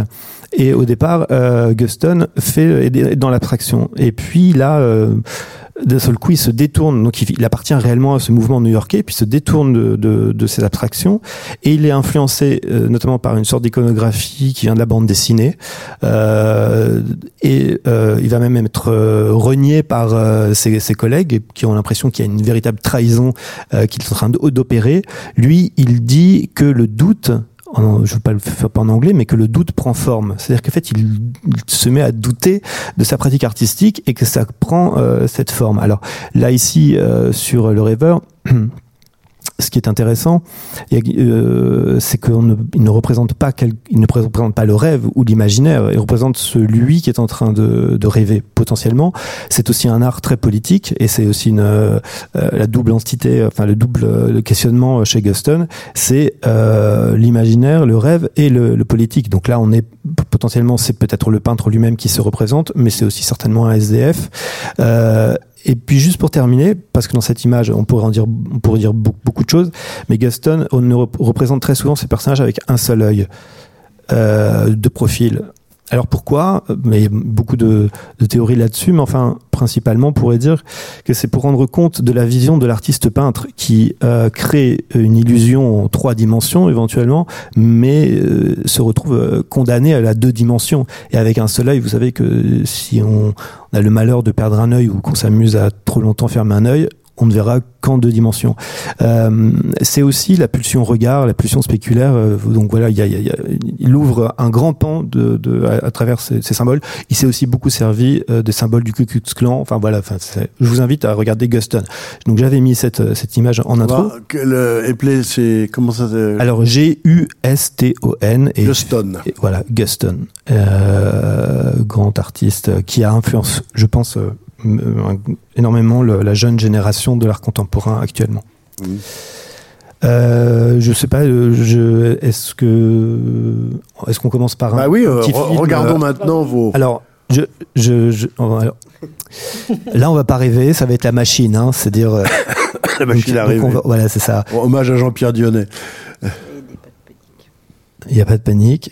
Et au départ, Guston fait dans l'abstraction. Et puis là, euh, d'un seul coup, il se détourne. Donc, il, appartient réellement à ce mouvement new-yorkais, puis se détourne de, ses abstractions. Et il est influencé euh, notamment par une sorte d'iconographie qui vient de la bande dessinée. Euh, et il va même être renié par ses, ses, collègues qui ont l'impression qu'il y a une véritable trahison qu'il est en train d'opérer. Lui, il dit que le doute je ne veux pas le faire en anglais, mais que le doute prend forme. C'est-à-dire qu'en fait, il, il, se met à douter de sa pratique artistique et que ça prend euh, cette forme. Alors là, ici, euh, sur le rêveur, ce qui est intéressant, euh, c'est qu'il ne, représente pas le rêve ou l'imaginaire. Il représente celui qui est en train de, rêver potentiellement. C'est aussi un art très politique et c'est aussi une, euh, la double entité, enfin le double le questionnement chez Guston. C'est euh, l'imaginaire, le rêve et le, le, politique. Donc là, on est potentiellement, c'est peut-être le peintre lui-même qui se représente, mais c'est aussi certainement un SDF. Et puis juste pour terminer, parce que dans cette image, on pourrait en dire, on pourrait dire beaucoup de choses, mais Gaston on ne représente très souvent ces personnages avec un seul œil euh, de profil. Alors pourquoi Mais il y a beaucoup de, théories là-dessus, mais enfin, principalement, on pourrait dire que c'est pour rendre compte de la vision de l'artiste peintre qui euh, crée une illusion en trois dimensions éventuellement, mais euh, se retrouve condamné à la deux dimensions. Et avec un seul œil, vous savez que si on, on a le malheur de perdre un œil ou qu'on s'amuse à trop longtemps fermer un œil, on ne verra qu'en deux dimensions. Euh, c'est aussi la pulsion regard, la pulsion spéculaire. Euh, donc voilà, il, y a, il, y a, il, ouvre un grand pan de, de à, à, travers ces, ces, symboles. Il s'est aussi beaucoup servi euh, des symboles du Ku Klux Klan. Enfin voilà, enfin, je vous invite à regarder Guston. Donc j'avais mis cette, cette image en intro. Le c'est comment ça Alors G U S T O N et Guston. Et, voilà, Guston, euh, grand artiste qui a influence, je pense énormément le, la jeune génération de l'art contemporain actuellement. Mmh. Euh, je sais pas, je, est-ce que est-ce qu'on commence par un bah oui, petit euh, film, regardons euh, maintenant vos. Alors, je, je, je alors, là, on va pas rêver, ça va être la machine, hein, c'est-à-dire la machine à rêver. Voilà, c'est ça. Bon, hommage à Jean-Pierre Dionnet. Il n'y a pas de panique.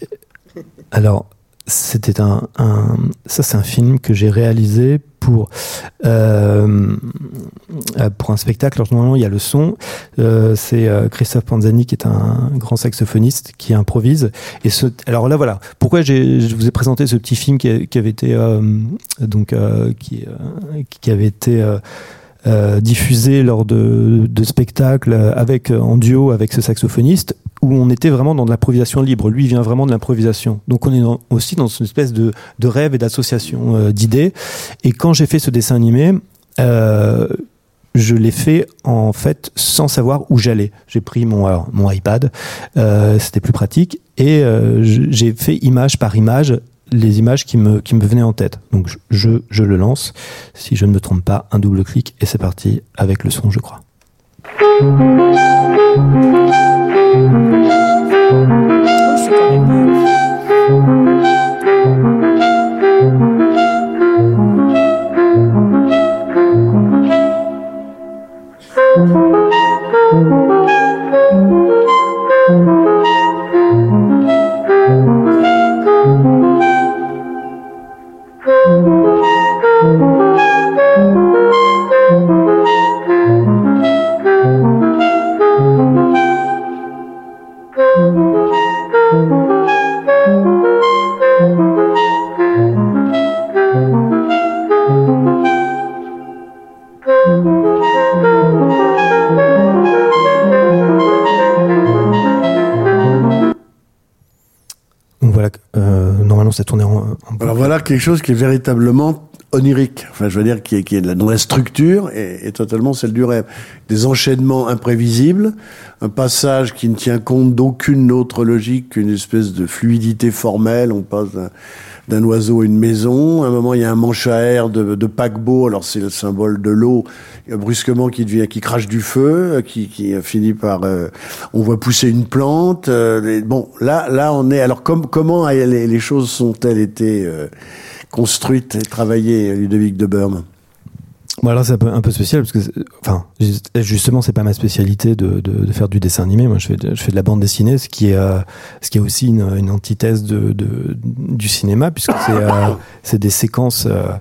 Alors, c'était un, un, ça c'est un film que j'ai réalisé pour euh, pour un spectacle. Alors, normalement, il y a le son. Euh, c'est euh, Christophe Panzani qui est un grand saxophoniste qui improvise. Et ce, alors là, voilà. Pourquoi je vous ai présenté ce petit film qui, qui avait été euh, donc euh, qui qui avait été euh, diffusé lors de, de spectacles avec en duo avec ce saxophoniste où on était vraiment dans de l'improvisation libre. Lui, il vient vraiment de l'improvisation. Donc, on est aussi dans une espèce de, de rêve et d'association euh, d'idées. Et quand j'ai fait ce dessin animé, euh, je l'ai fait en fait sans savoir où j'allais. J'ai pris mon mon iPad, euh, c'était plus pratique, et euh, j'ai fait image par image les images qui me, qui venaient en tête. Donc je, je, je le lance, si je ne me trompe pas, un double clic et c'est parti avec le son, je crois. En, en Alors voilà quelque chose qui est véritablement onirique, enfin je veux dire qui est, qui est dont la structure est, totalement celle du rêve. Des enchaînements imprévisibles, un passage qui ne tient compte d'aucune autre logique qu'une espèce de fluidité formelle. On passe d'un oiseau à une maison. À un moment, il y a un manche à air de, de paquebot. Alors c'est le symbole de l'eau brusquement qui devient, qui crache du feu, qui, qui finit par, euh, on voit pousser une plante. Euh, bon, là, là, on est. Alors com comment les, les choses sont-elles été euh, construites et travaillées, Ludovic de Burme. Bon alors c'est un peu, un peu spécial parce que enfin justement c'est pas ma spécialité de, de, de, faire du dessin animé. Moi je fais de, je fais de la bande dessinée ce qui est euh, ce qui est aussi une, une antithèse de, de du cinéma puisque c'est euh, c'est des séquences euh,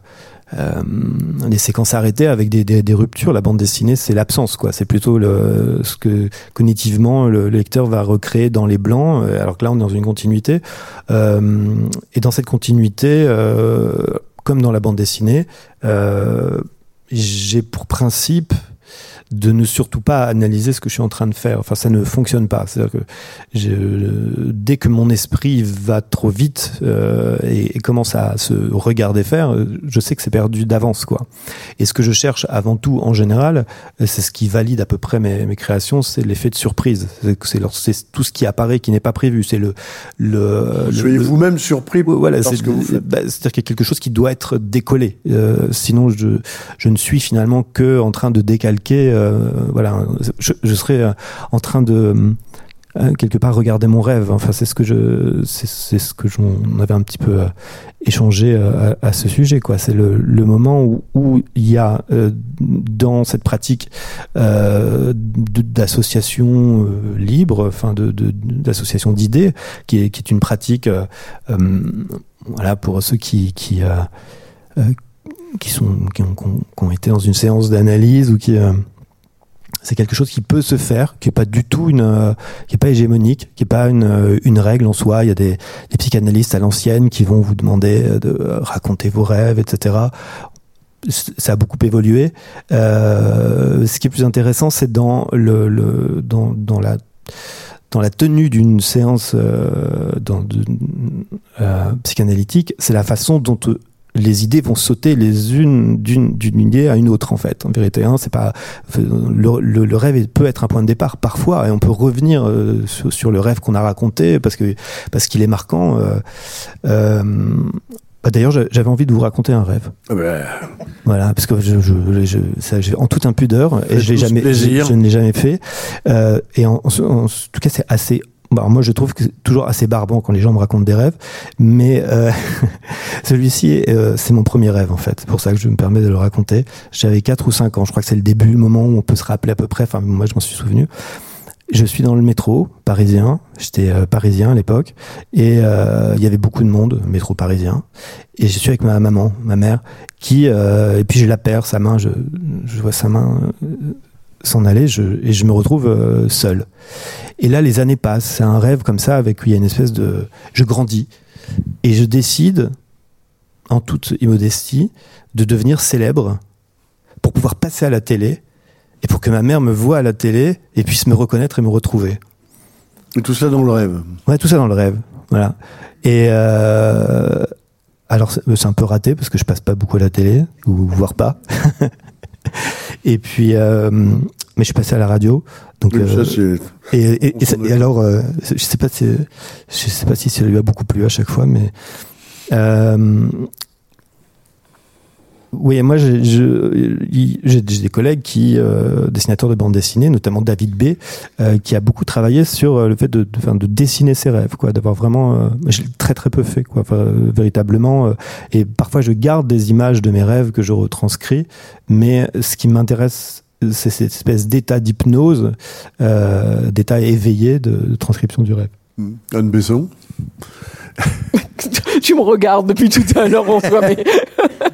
des séquences arrêtées avec des, des, des ruptures. La bande dessinée, c'est l'absence, quoi. C'est plutôt le, ce que cognitivement le lecteur va recréer dans les blancs, alors que là, on est dans une continuité. et dans cette continuité, comme dans la bande dessinée, j'ai pour principe de ne surtout pas analyser ce que je suis en train de faire. Enfin, ça ne fonctionne pas. C'est-à-dire que je, dès que mon esprit va trop vite euh, et, et, commence à se regarder faire, je sais que c'est perdu d'avance, quoi. Et ce que je cherche avant tout, en général, c'est ce qui valide à peu près mes, mes créations, c'est l'effet de surprise. C'est tout ce qui apparaît qui n'est pas prévu. C'est le le. Soyez vous-même surpris. Voilà, c'est bah, c'est-à-dire qu'il y a quelque chose qui doit être décollé. Euh, sinon, je je ne suis finalement que en train de décalquer. Euh, voilà, je, serais euh, en train de euh, quelque part regarder mon rêve. Enfin, c'est ce que je, c'est ce que j'en avais un petit peu échangé à, ce sujet. Quoi, c'est le, moment où, il y a euh, dans cette pratique euh, d'association euh, libre, enfin de d'association d'idées, qui est, une pratique, voilà, pour ceux qui qui ont, été dans une séance d'analyse ou qui c'est quelque chose qui peut se faire, qui est pas du tout une, euh, qui est pas hégémonique, qui est pas une, euh, règle en soi. Il y a des, psychanalystes à l'ancienne qui vont vous demander euh, de raconter vos rêves, etc. Ça a beaucoup évolué. Ce qui est plus intéressant, c'est dans le, dans, dans la dans la tenue d'une séance dans, psychanalytique, c'est la façon dont les idées vont sauter les unes d'une d'une idée à une autre en fait. En vérité, hein, c'est pas le, le, le, rêve peut être un point de départ parfois et on peut revenir euh, sur, sur, le rêve qu'on a raconté parce que parce qu'il est marquant. Euh, euh, bah D'ailleurs, j'avais envie de vous raconter un rêve. Ah ben... Voilà, parce que je, je, je ça, en toute impudeur et je, jamais, je, ne l'ai jamais fait. Euh, et en, en, en, tout cas, c'est assez Bon, moi, je trouve que c'est toujours assez barbant quand les gens me racontent des rêves, mais euh, celui-ci, euh, c'est mon premier rêve en fait. C'est pour ça que je me permets de le raconter. J'avais 4 ou 5 ans, je crois que c'est le début, le moment où on peut se rappeler à peu près. Enfin, moi, je m'en suis souvenu. Je suis dans le métro parisien. J'étais euh, parisien à l'époque et euh, il y avait beaucoup de monde, métro parisien. Et je suis avec ma maman, ma mère, qui euh, et puis je la perds, sa main, je, je vois sa main s'en aller je, et je me retrouve euh, seul. Et là, les années passent. C'est un rêve comme ça, avec il y a une espèce de. Je grandis et je décide, en toute immodestie, de devenir célèbre pour pouvoir passer à la télé et pour que ma mère me voie à la télé et puisse me reconnaître et me retrouver. Et tout ça dans le rêve. Ouais, tout ça dans le rêve. Voilà. Et euh, alors c'est un peu raté parce que je passe pas beaucoup à la télé ou voire pas. et puis, euh, mais je suis passé à la radio. Donc, ça, euh, et, et, et, et, alors, euh, je sais pas si, je sais pas si ça lui a beaucoup plu à chaque fois, mais oui, moi j'ai des collègues qui, euh, dessinateurs de bande dessinée, notamment David B, euh, qui a beaucoup travaillé sur euh, le fait de, de, de dessiner ses rêves, quoi, d'avoir vraiment, euh, j'ai très très peu fait, quoi, véritablement. Euh, et parfois je garde des images de mes rêves que je retranscris, mais ce qui m'intéresse c'est cette espèce d'état d'hypnose, euh, d'état éveillé de, de, transcription du rêve. Anne Besson? Tu me regardes depuis tout à l'heure, François. Mais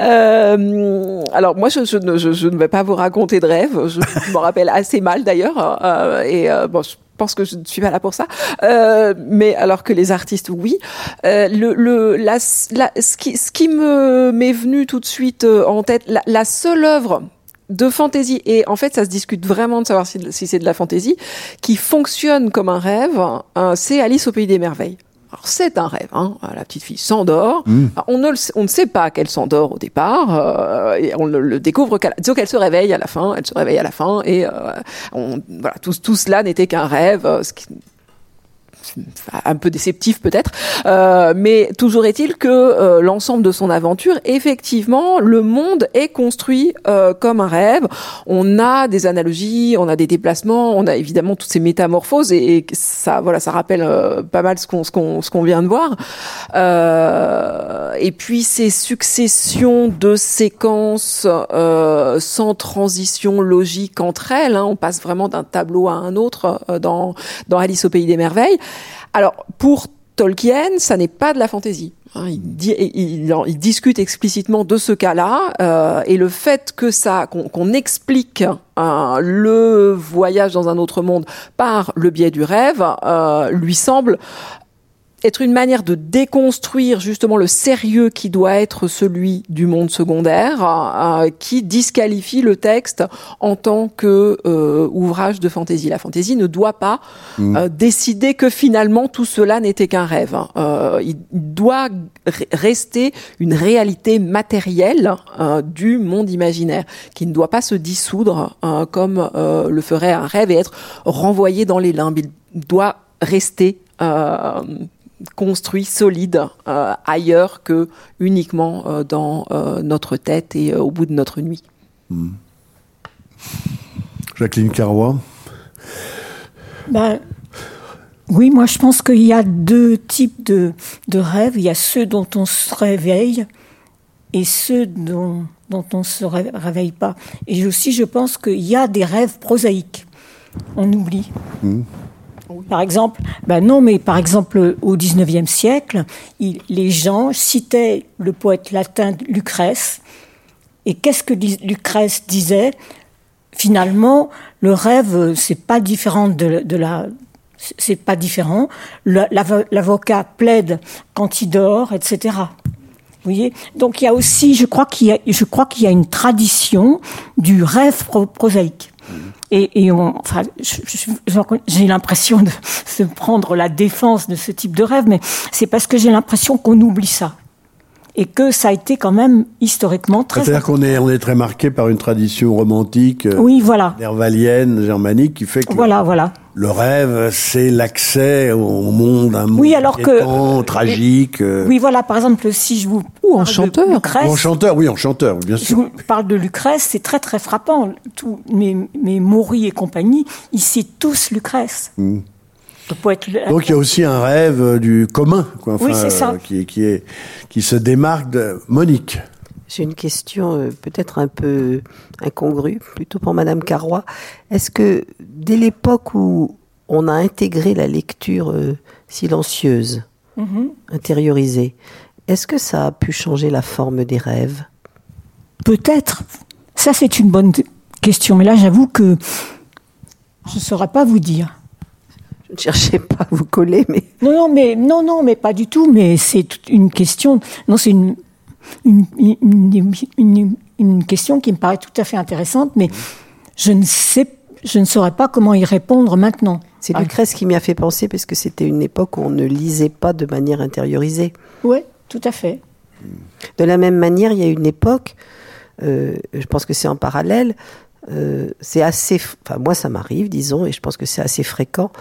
euh, alors moi, je, je, ne, je, je, ne vais pas vous raconter de rêve. Je me rappelle assez mal d'ailleurs. Euh, et euh, bon, je pense que je ne suis pas là pour ça. Euh, mais alors que les artistes, oui. Euh, le, le, la, la, ce qui, ce qui me m'est venu tout de suite en tête, la, la seule œuvre de fantaisie et en fait ça se discute vraiment de savoir si, si c'est de la fantaisie qui fonctionne comme un rêve euh, c'est Alice au pays des merveilles alors c'est un rêve, hein. la petite fille s'endort. Mmh. On, ne on ne sait pas qu'elle s'endort au départ, euh, et on le, le découvre qu'elle, disons qu'elle se réveille à la fin, elle se réveille à la fin, et euh, on, voilà, tout, tout cela n'était qu'un rêve, euh, ce qui, un peu déceptif peut-être, euh, mais toujours est-il que euh, l'ensemble de son aventure, effectivement, le monde est construit euh, comme un rêve. On a des analogies, on a des déplacements, on a évidemment toutes ces métamorphoses et, ça, voilà, ça rappelle euh, pas mal ce qu'on ce qu'on ce qu'on vient de voir. Euh, et puis ces successions de séquences sans transition logique entre elles, hein, on passe vraiment d'un tableau à un autre dans dans Alice au pays des merveilles. Alors, pour Tolkien, ça n'est pas de la fantaisie. Hein, il, discute explicitement de ce cas-là euh, et le fait que ça qu'on explique euh, le voyage dans un autre monde par le biais du rêve euh, lui semble être une manière de déconstruire justement le sérieux qui doit être celui du monde secondaire, euh, qui disqualifie le texte en tant que euh, ouvrage de fantaisie. La fantaisie ne doit pas mm. euh, décider que finalement tout cela n'était qu'un rêve. Euh, il doit rester une réalité matérielle euh, du monde imaginaire, qui ne doit pas se dissoudre comme le ferait un rêve et être renvoyé dans les limbes. Il doit rester construit, solide, euh, ailleurs que uniquement euh, dans euh, notre tête et au bout de notre nuit. Hmm. Jacqueline Carrois ben, Oui, moi je pense qu'il y a deux types de, de, rêves. Il y a ceux dont on se réveille et ceux dont, dont on ne se réveille pas. Et aussi je pense qu'il y a des rêves prosaïques. On oublie. Hmm. Par exemple, ben non, mais par exemple, au XIXe siècle, les gens citaient le poète latin Lucrèce. Et qu'est-ce que Lucrèce disait? Finalement, le rêve, c'est pas différent de, la, c'est pas différent. L'avocat plaide quand il dort, etc. Vous voyez? Donc il y a aussi, je crois qu'il y je crois qu'il y a une tradition du rêve prosaïque. Et, et on, enfin, j'ai l'impression de se prendre la défense de ce type de rêve, mais c'est parce que j'ai l'impression qu'on oublie ça et que ça a été quand même historiquement très. C'est-à-dire qu'on est on est très marqué par une tradition romantique. Euh, oui, voilà. Nervalienne, germanique, qui fait que. Voilà, voilà. Le rêve, c'est l'accès au monde, un monde oui, alors que, tragique. Euh. Oui, voilà. Par exemple, si je vous ou en chanteur, ou en chanteur, oui, en chanteur, bien sûr. Je vous parle de Lucrèce, c'est très très frappant. Tous mes, mes Maury et compagnie, ils citent tous Lucrèce. Hmm. Donc il y a aussi un rêve euh, du commun, quoi, enfin, oui, ça. Euh, qui, qui, est, qui se démarque de Monique. J'ai une question euh, peut-être un peu incongrue, plutôt pour Madame Carrois. Est-ce que dès l'époque où on a intégré la lecture silencieuse, mm-hmm. intériorisée, est-ce que ça a pu changer la forme des rêves? Peut-être. Ça, c'est une bonne question. Mais là, j'avoue que je ne saurais pas vous dire. Je ne cherchais pas à vous coller, mais. Non, non, mais, non, non, mais pas du tout. Mais c'est une question. Non, c'est une, une, une, une, question qui me paraît tout à fait intéressante, mais je ne sais je ne saurais pas comment y répondre maintenant. C'est ah. Lucrèce qui m'y a fait penser parce que c'était une époque où on ne lisait pas de manière intériorisée. Oui, tout à fait. De la même manière, il y a une époque, euh, je pense que c'est en parallèle, euh, c'est assez, enfin moi ça m'arrive, disons, et je pense que c'est assez fréquent,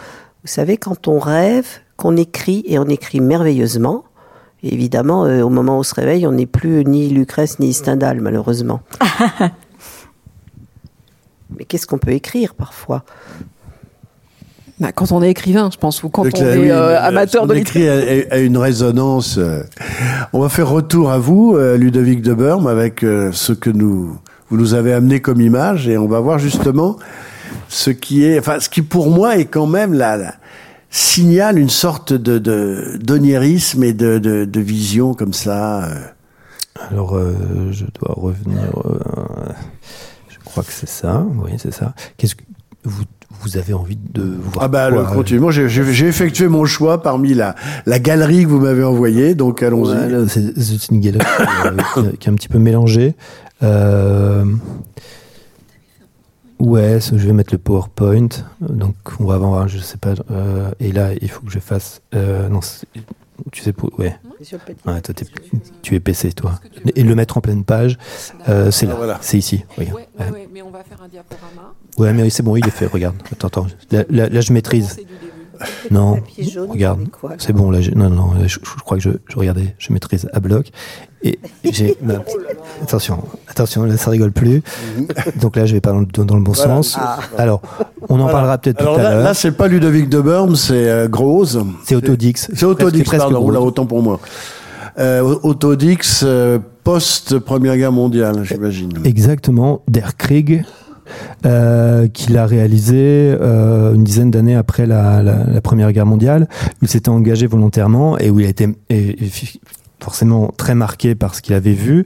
vous savez, quand on rêve, qu'on écrit, et on écrit merveilleusement, évidemment, euh, au moment où on se réveille, on n'est plus ni Lucrèce ni Stendhal, malheureusement. Mais qu'est-ce qu'on peut écrire parfois? Bah, quand on est écrivain, je pense, ou quand on est euh, amateur on de écrit à, une résonance. Euh. On va faire retour à vous, Ludovic de Burme, avec ce que nous vous nous avez amené comme image, et on va voir justement ce qui est, enfin, ce qui pour moi est quand même la, signale une sorte de d'oniérisme et de, de, de, vision comme ça. Euh. Alors, euh, je dois revenir. Euh, je crois que c'est ça. Oui, c'est ça. Qu'est-ce que vous vous avez envie de voir Ah bah, continuellement, j'ai effectué mon choix parmi la, la galerie que vous m'avez envoyée, donc allons-y. c'est une galerie qui, est un petit peu mélangée. Euh, Ouais, je vais mettre le PowerPoint. Donc, on va avoir, je sais pas. Euh, et là, il faut que je fasse. Euh, non, tu sais, pour, ouais. ouais toi, tu es PC, toi. Et le mettre en pleine page, euh, c'est là, ah, c'est ici. Ouais, ouais, ouais, mais on va faire un diaporama. Ouais, mais c'est bon, il est fait. Regarde, attends, attends. Là, là je maîtrise. Non, regarde, c'est bon là. Je, non, non, je, crois que je, je, regardais, je maîtrise à bloc et j'ai. attention, attention, là ça rigole plus. Donc là, je vais pas dans, dans le bon sens. Ah. Alors, on en parlera peut-être tout à l'heure. Là, c'est pas Ludovic de Burme, c'est euh, Grosse. C'est Autodix. C'est Autodix, pardon. Là, autant pour moi. Euh, Autodix euh, post Première Guerre mondiale, j'imagine. Exactement. Der Krieg euh, qu'il a réalisé euh, une dizaine d'années après la, Première Guerre mondiale, où il s'était engagé volontairement et où il a été forcément très marqué par ce qu'il avait vu.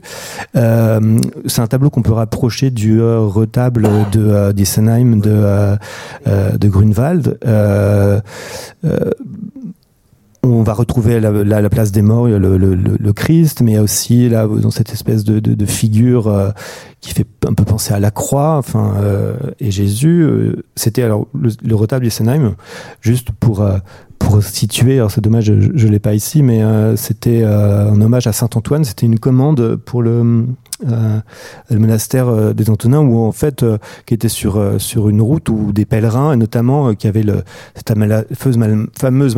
Euh, c'est un tableau qu'on peut rapprocher du retable de euh, d'Issenheim de, de Grunewald. Euh, on va retrouver la, la, la, place des morts, le, le, le, Christ, mais aussi là dans cette espèce de, de, de figure euh, qui fait un peu penser à la croix, enfin euh, et Jésus. Euh, C'était alors le, retable d'Issenheim, juste pour pour situer, alors c'est dommage, je, je l'ai pas ici, mais euh, c'était euh, un hommage à Saint Antoine. C'était une commande pour le euh, le monastère euh, des Antonins où en fait euh, qui était sur sur une route où des pèlerins et notamment qui avaient cette fameuse, mal, fameuse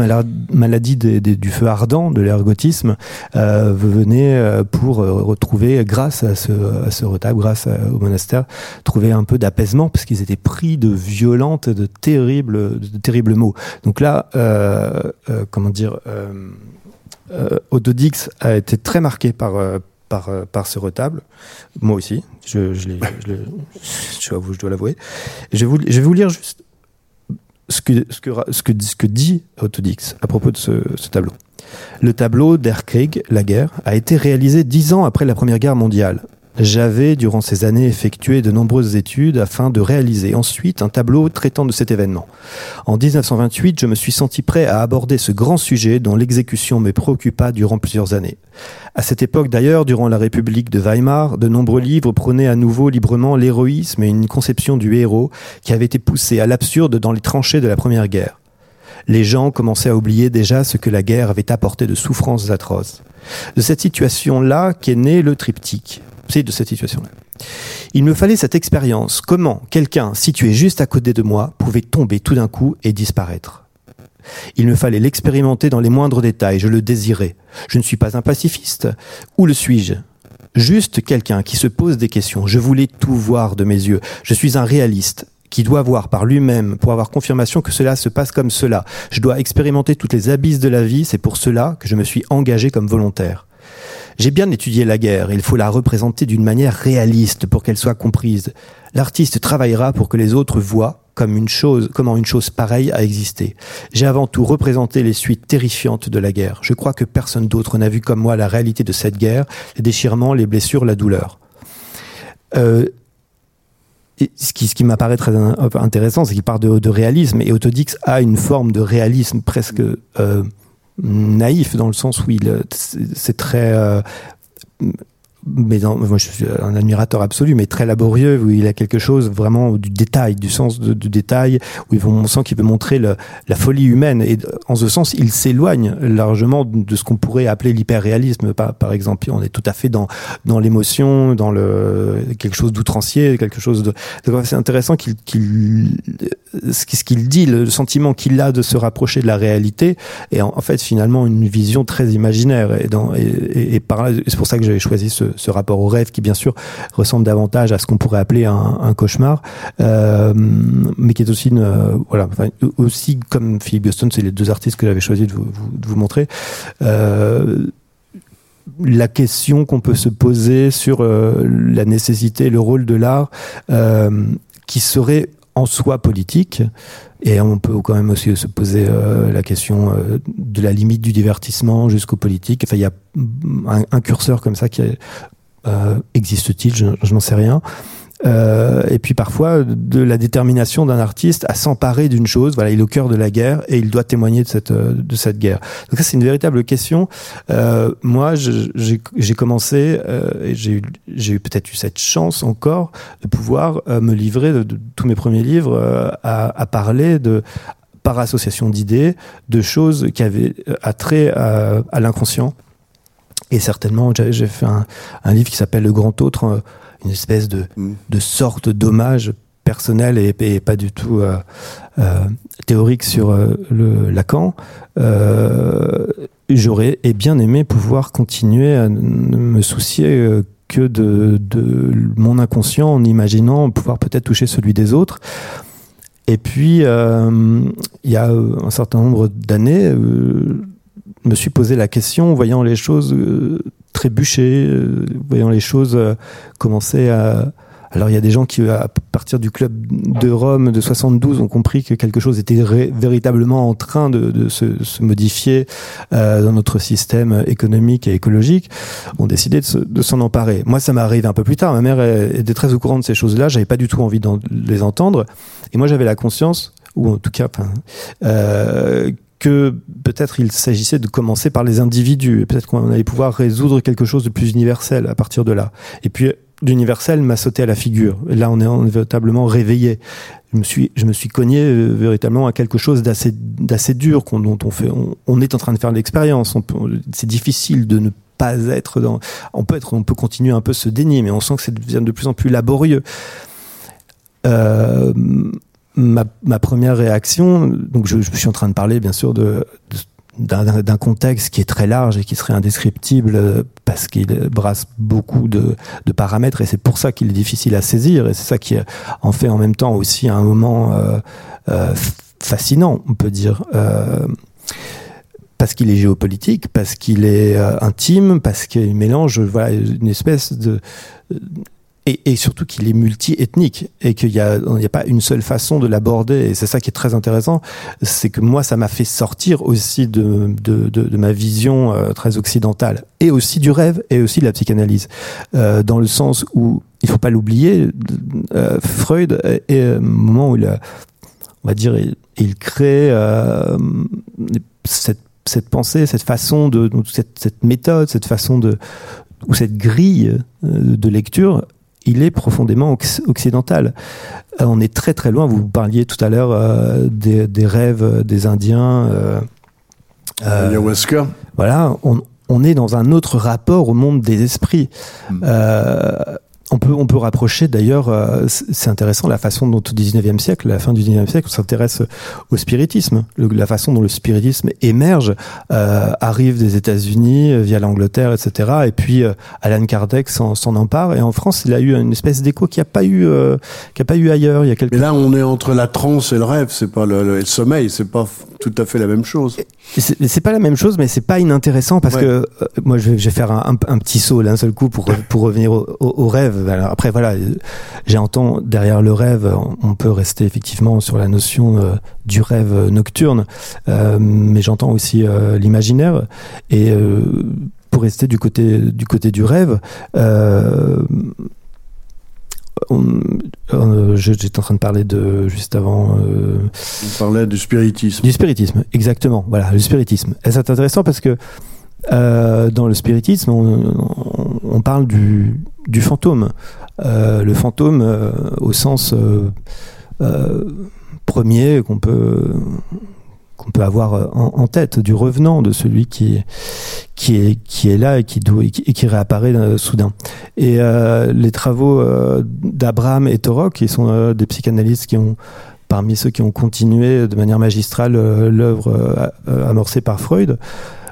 maladie du feu ardent de l'ergotisme venaient pour retrouver grâce à ce, à retable grâce au monastère trouver un peu d'apaisement parce qu'ils étaient pris de violentes de terribles de terribles maux. Donc là comment dire euh, Ododix a été très marqué par, par, euh, par ce retable. Moi aussi, je, je, je, je, dois l'avouer. Je, je vais vous lire juste ce que, ce que, ce que, dit Autodix à propos de ce, tableau. Le tableau d'Air Krieg, La guerre, a été réalisé dix ans après la Première Guerre mondiale. J'avais, durant ces années, effectué de nombreuses études afin de réaliser ensuite un tableau traitant de cet événement. En 1928, je me suis senti prêt à aborder ce grand sujet dont l'exécution me préoccupa durant plusieurs années. À cette époque d'ailleurs, durant la République de Weimar, de nombreux livres prenaient à nouveau librement l'héroïsme et une conception du héros qui avait été poussée à l'absurde dans les tranchées de la Première Guerre. Les gens commençaient à oublier déjà ce que la guerre avait apporté de souffrances atroces. De cette situation-là qu'est né le triptyque de cette situation-là. Il me fallait cette expérience. Comment quelqu'un situé juste à côté de moi pouvait tomber tout d'un coup et disparaître? Il me fallait l'expérimenter dans les moindres détails. Je le désirais. Je ne suis pas un pacifiste. Où le suis-je? Juste quelqu'un qui se pose des questions. Je voulais tout voir de mes yeux. Je suis un réaliste qui doit voir par lui-même pour avoir confirmation que cela se passe comme cela. Je dois expérimenter toutes les abysses de la vie. C'est pour cela que je me suis engagé comme volontaire. J'ai bien étudié la guerre, il faut la représenter d'une manière réaliste pour qu'elle soit comprise. L'artiste travaillera pour que les autres voient comme une chose, comment une chose pareille a existé. J'ai avant tout représenté les suites terrifiantes de la guerre. Je crois que personne d'autre n'a vu comme moi la réalité de cette guerre, les déchirements, les blessures, la douleur. Euh, ce qui, ce qui m'apparaît très intéressant, c'est qu'il part de, de, réalisme, et Autodix a une forme de réalisme presque euh, naïf dans le sens où il c'est très euh, mais dans, moi je suis un admirateur absolu, mais très laborieux, où il a quelque chose vraiment du détail, du sens du détail, où on sent qu'il veut montrer la folie humaine. Et en ce sens, il s'éloigne largement de ce qu'on pourrait appeler l'hyperréalisme, par, par exemple. On est tout à fait dans, dans l'émotion, dans le quelque chose d'outrancier, quelque chose de. C'est intéressant qu'il, qu'il ce qu'il dit, le sentiment qu'il a de se rapprocher de la réalité, est en, fait finalement une vision très imaginaire. Et, dans, et par là, c'est pour ça que j'avais choisi ce, ce rapport au rêve qui bien sûr ressemble davantage à ce qu'on pourrait appeler un, cauchemar, euh, mais qui est aussi euh, voilà, aussi comme Philippe Guston, c'est les deux artistes que j'avais choisi de vous, montrer. Euh, la question qu'on peut se poser sur la nécessité, le rôle de l'art, qui serait en soi politique. Et on peut quand même aussi se poser euh, la question euh, de la limite du divertissement jusqu'au politique. Enfin, il y a un, curseur comme ça qui euh, existe-t-il? Je n'en sais rien. Euh, et puis parfois de la détermination d'un artiste à s'emparer d'une chose. Voilà, il est au cœur de la guerre et il doit témoigner de cette euh, de cette guerre. Donc ça c'est une véritable question. Euh, moi, j'ai commencé euh, et j'ai eu peut-être eu cette chance encore de pouvoir euh, me livrer de, tous mes premiers livres à, à parler de par association d'idées de choses qui avaient attrait à, à l'inconscient. Et certainement, j'ai fait un, un livre qui s'appelle Le Grand Autre une espèce de, mm. de sorte d'hommage personnel et, et, pas du tout euh, euh, théorique sur euh, le Lacan. J'aurais bien aimé pouvoir continuer à ne me soucier que de, de mon inconscient en imaginant pouvoir peut-être toucher celui des autres. Et puis, il y a un certain nombre d'années, je me suis posé la question, voyant les choses trébucher, euh, voyant les choses euh, commencer à, Alors il y a des gens qui, à partir du club de Rome de 72, ont compris que quelque chose était véritablement en train de, de se, se, modifier euh, dans notre système économique et écologique, ont décidé de s'en emparer. Moi, ça m'est arrivé un peu plus tard. Ma mère était très au courant de ces choses-là. J'avais pas du tout envie de les entendre. Et moi, j'avais la conscience, ou en tout cas, euh, que peut-être il s'agissait de commencer par les individus, peut-être qu'on allait pouvoir résoudre quelque chose de plus universel à partir de là. Et puis l'universel m'a sauté à la figure. Là, on est véritablement réveillé. Je me suis, je me suis cogné euh, véritablement à quelque chose d'assez, d'assez dur, dont on fait, on, est en train de faire l'expérience. C'est difficile de ne pas être dans. On peut être, on peut continuer un peu ce déni, mais on sent que ça devient de plus en plus laborieux. Euh, ma, première réaction, donc je, suis en train de parler bien sûr de, d'un contexte qui est très large et qui serait indescriptible parce qu'il brasse beaucoup de, de, paramètres et c'est pour ça qu'il est difficile à saisir et c'est ça qui en fait en même temps aussi un moment euh, euh, fascinant, on peut dire. Euh, parce qu'il est géopolitique, parce qu'il est euh, intime, parce qu'il mélange voilà, une espèce de et, et, surtout qu'il est multi-ethnique et qu'il n'y a, a pas une seule façon de l'aborder. Et c'est ça qui est très intéressant, c'est que moi, ça m'a fait sortir aussi de, de, de, de ma vision euh, très occidentale. Et aussi du rêve et aussi de la psychanalyse, euh, dans le sens où il faut pas l'oublier, euh, Freud est un moment où il, on va dire, il, il crée euh, cette cette pensée, cette façon de, cette, cette méthode, cette façon de, ou cette grille de lecture il est profondément occidental. Euh, on est très très loin, vous parliez tout à l'heure euh, des, des, rêves des Indiens. Euh, Ayahuasca. Voilà, on, on, est dans un autre rapport au monde des esprits. Mm. On peut, on peut rapprocher d'ailleurs, euh, c'est intéressant la façon dont au 19e siècle, la fin du 19e siècle, on s'intéresse au spiritisme, la façon dont le spiritisme émerge, euh, arrive des États-Unis euh, via l'Angleterre, etc. Et puis euh, Alan Kardec s'en empare. Et en France, il a eu une espèce d'écho qui a pas eu, euh, qui a pas eu ailleurs. Il y a quelques... Mais là, on est entre la transe et le rêve. C'est pas le, le, le sommeil, c'est pas tout à fait la même chose. C'est pas la même chose, mais c'est pas inintéressant parce que moi je vais, je vais faire un, un, petit saut d'un seul coup pour pour revenir au, au, rêve. Alors après voilà, j'entends derrière le rêve, on peut rester effectivement sur la notion euh, du rêve nocturne, euh, mais j'entends aussi euh, l'imaginaire et pour rester du côté du côté du rêve. Euh, j'étais en train de parler de juste avant. Euh, On parlait du spiritisme. Du spiritisme, exactement. Voilà, le spiritisme. Et c'est intéressant parce que euh, dans le spiritisme, on, on parle du, du fantôme. Euh, le fantôme euh, au sens euh, premier qu'on peut peut avoir en, tête du revenant de celui qui qui est qui est là et qui qui, réapparaît soudain et les travaux d'Abraham et Torok qui sont des psychanalystes qui ont parmi ceux qui ont continué de manière magistrale l'œuvre amorcée par Freud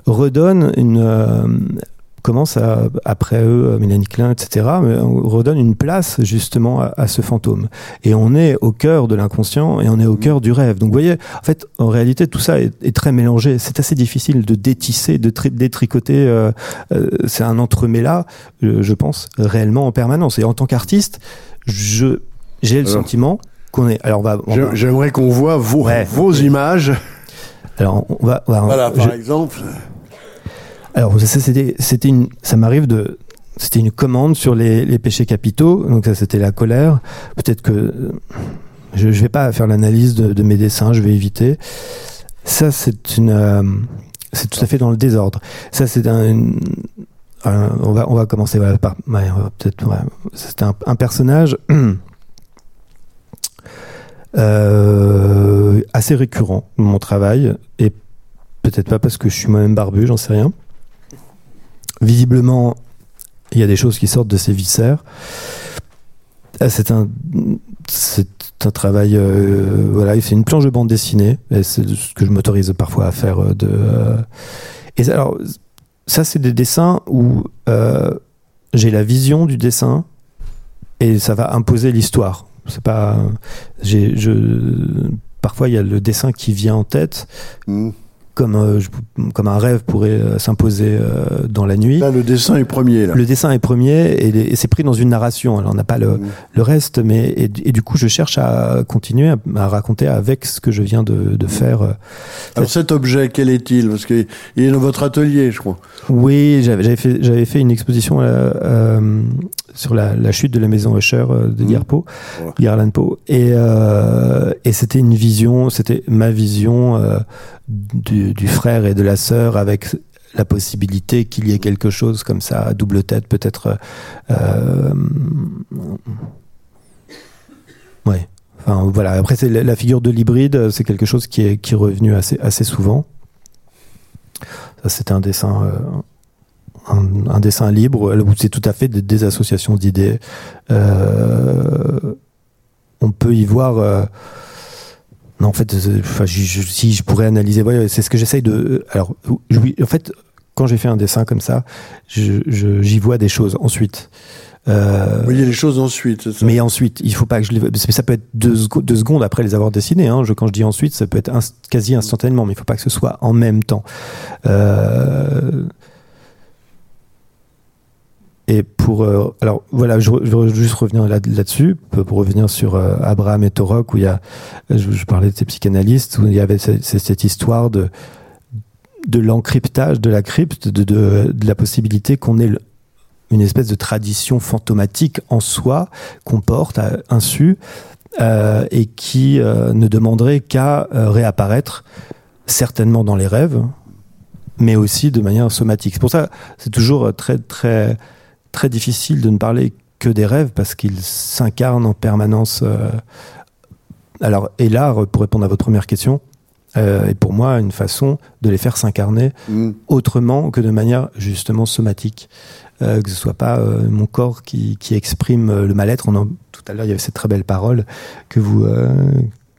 redonnent une commence à, après eux, Mélanie Klein, etc., on redonne une place justement à, à, ce fantôme. Et on est au cœur de l'inconscient et on est au cœur du rêve. Donc vous voyez, en fait, en réalité, tout ça est, est très mélangé. C'est assez difficile de détisser, de détricoter. Euh, euh, c'est un entremêlat, euh, je pense, réellement en permanence. Et en tant qu'artiste, je j'ai le sentiment qu'on est. Alors on va. va... J'aimerais qu'on voit vos, ouais. vos images. Alors on va. On va voilà, par je, exemple. Alors c'était c'était une ça m'arrive de c'était une commande sur les, les péchés capitaux. Donc ça c'était la colère. Peut-être que je je vais pas faire l'analyse de, mes dessins je vais éviter. Ça c'est une euh, c'est tout à fait dans le désordre. Ça c'est un, on va on va commencer par peut-être un, un personnage euh, assez récurrent dans mon travail. Et peut-être pas parce que je suis moi-même barbu j'en sais rien visiblement, il y a des choses qui sortent de ses viscères. Ah, c'est un, travail, euh, voilà, c'est une planche de bande dessinée, et c'est ce que je m'autorise parfois à faire. Euh, de, euh, et alors, ça, c'est des dessins où j'ai la vision du dessin et ça va imposer l'histoire. C'est pas, parfois il y a le dessin qui vient en tête. Mmh comme, euh, je- comme un rêve pourrait euh, s'imposer euh, dans la nuit. Là, le dessin est premier. Là. Le dessin est premier et, c'est pris dans une narration. Alors on n'a pas le, Mmh. le reste, mais et, du- et du coup je cherche à continuer à, à raconter avec ce que je viens de, de faire. euh. Alors cet objet, quel est-il? Parce qu'il est dans votre atelier, je crois. Oui, j'avais fait, j'avais fait une exposition sur la, la chute de la maison Usher de Mmh. Edgar Poe, et, et c'était une vision, c'était ma vision euh, du, frère et de la sœur avec la possibilité qu'il y ait quelque chose comme ça à double tête, peut-être. Euh, ouais. Enfin voilà. Après, c'est la, figure de l'hybride, c'est quelque chose qui est qui est revenu assez assez souvent. Ça, c'était un dessin. euh, un, dessin libre où c'est tout à fait des, associations d'idées. Euh, on peut y voir. Euh, non, en fait, euh, enfin, je- je- si je pourrais analyser, ouais, c'est ce que j'essaye de. Alors, oui, en fait, quand j'ai fait un dessin comme ça, j'y vois des choses ensuite. Euh, Vous voyez les choses ensuite, ça mais ensuite, il faut pas que je les. Ça peut être deux, seco- deux secondes après les avoir dessinés. Hein. Je, quand je dis ensuite, ça peut être inst- quasi instantanément, mais il faut pas que ce soit en même temps. Euh, Et pour euh, alors voilà, je, veux juste revenir là- là-dessus pour, revenir sur euh, Abraham et Torok où il y a, je, parlais de ces psychanalystes où il y avait cette, histoire de de l'encryptage de la crypte, de, de, la possibilité qu'on ait une espèce de tradition fantomatique en soi qu'on porte à insu euh, et qui ne demanderait qu'à réapparaître certainement dans les rêves, mais aussi de manière somatique. C'est pour ça c'est toujours très très très difficile de ne parler que des rêves parce qu'ils s'incarnent en permanence. euh. Alors, et l'art, pour répondre à votre première question, euh, est pour moi une façon de les faire s'incarner Mm. autrement que de manière justement somatique. Euh, que ce soit pas euh, mon corps qui, qui exprime le mal-être. On en- tout à l'heure, il y avait cette très belle parole que vous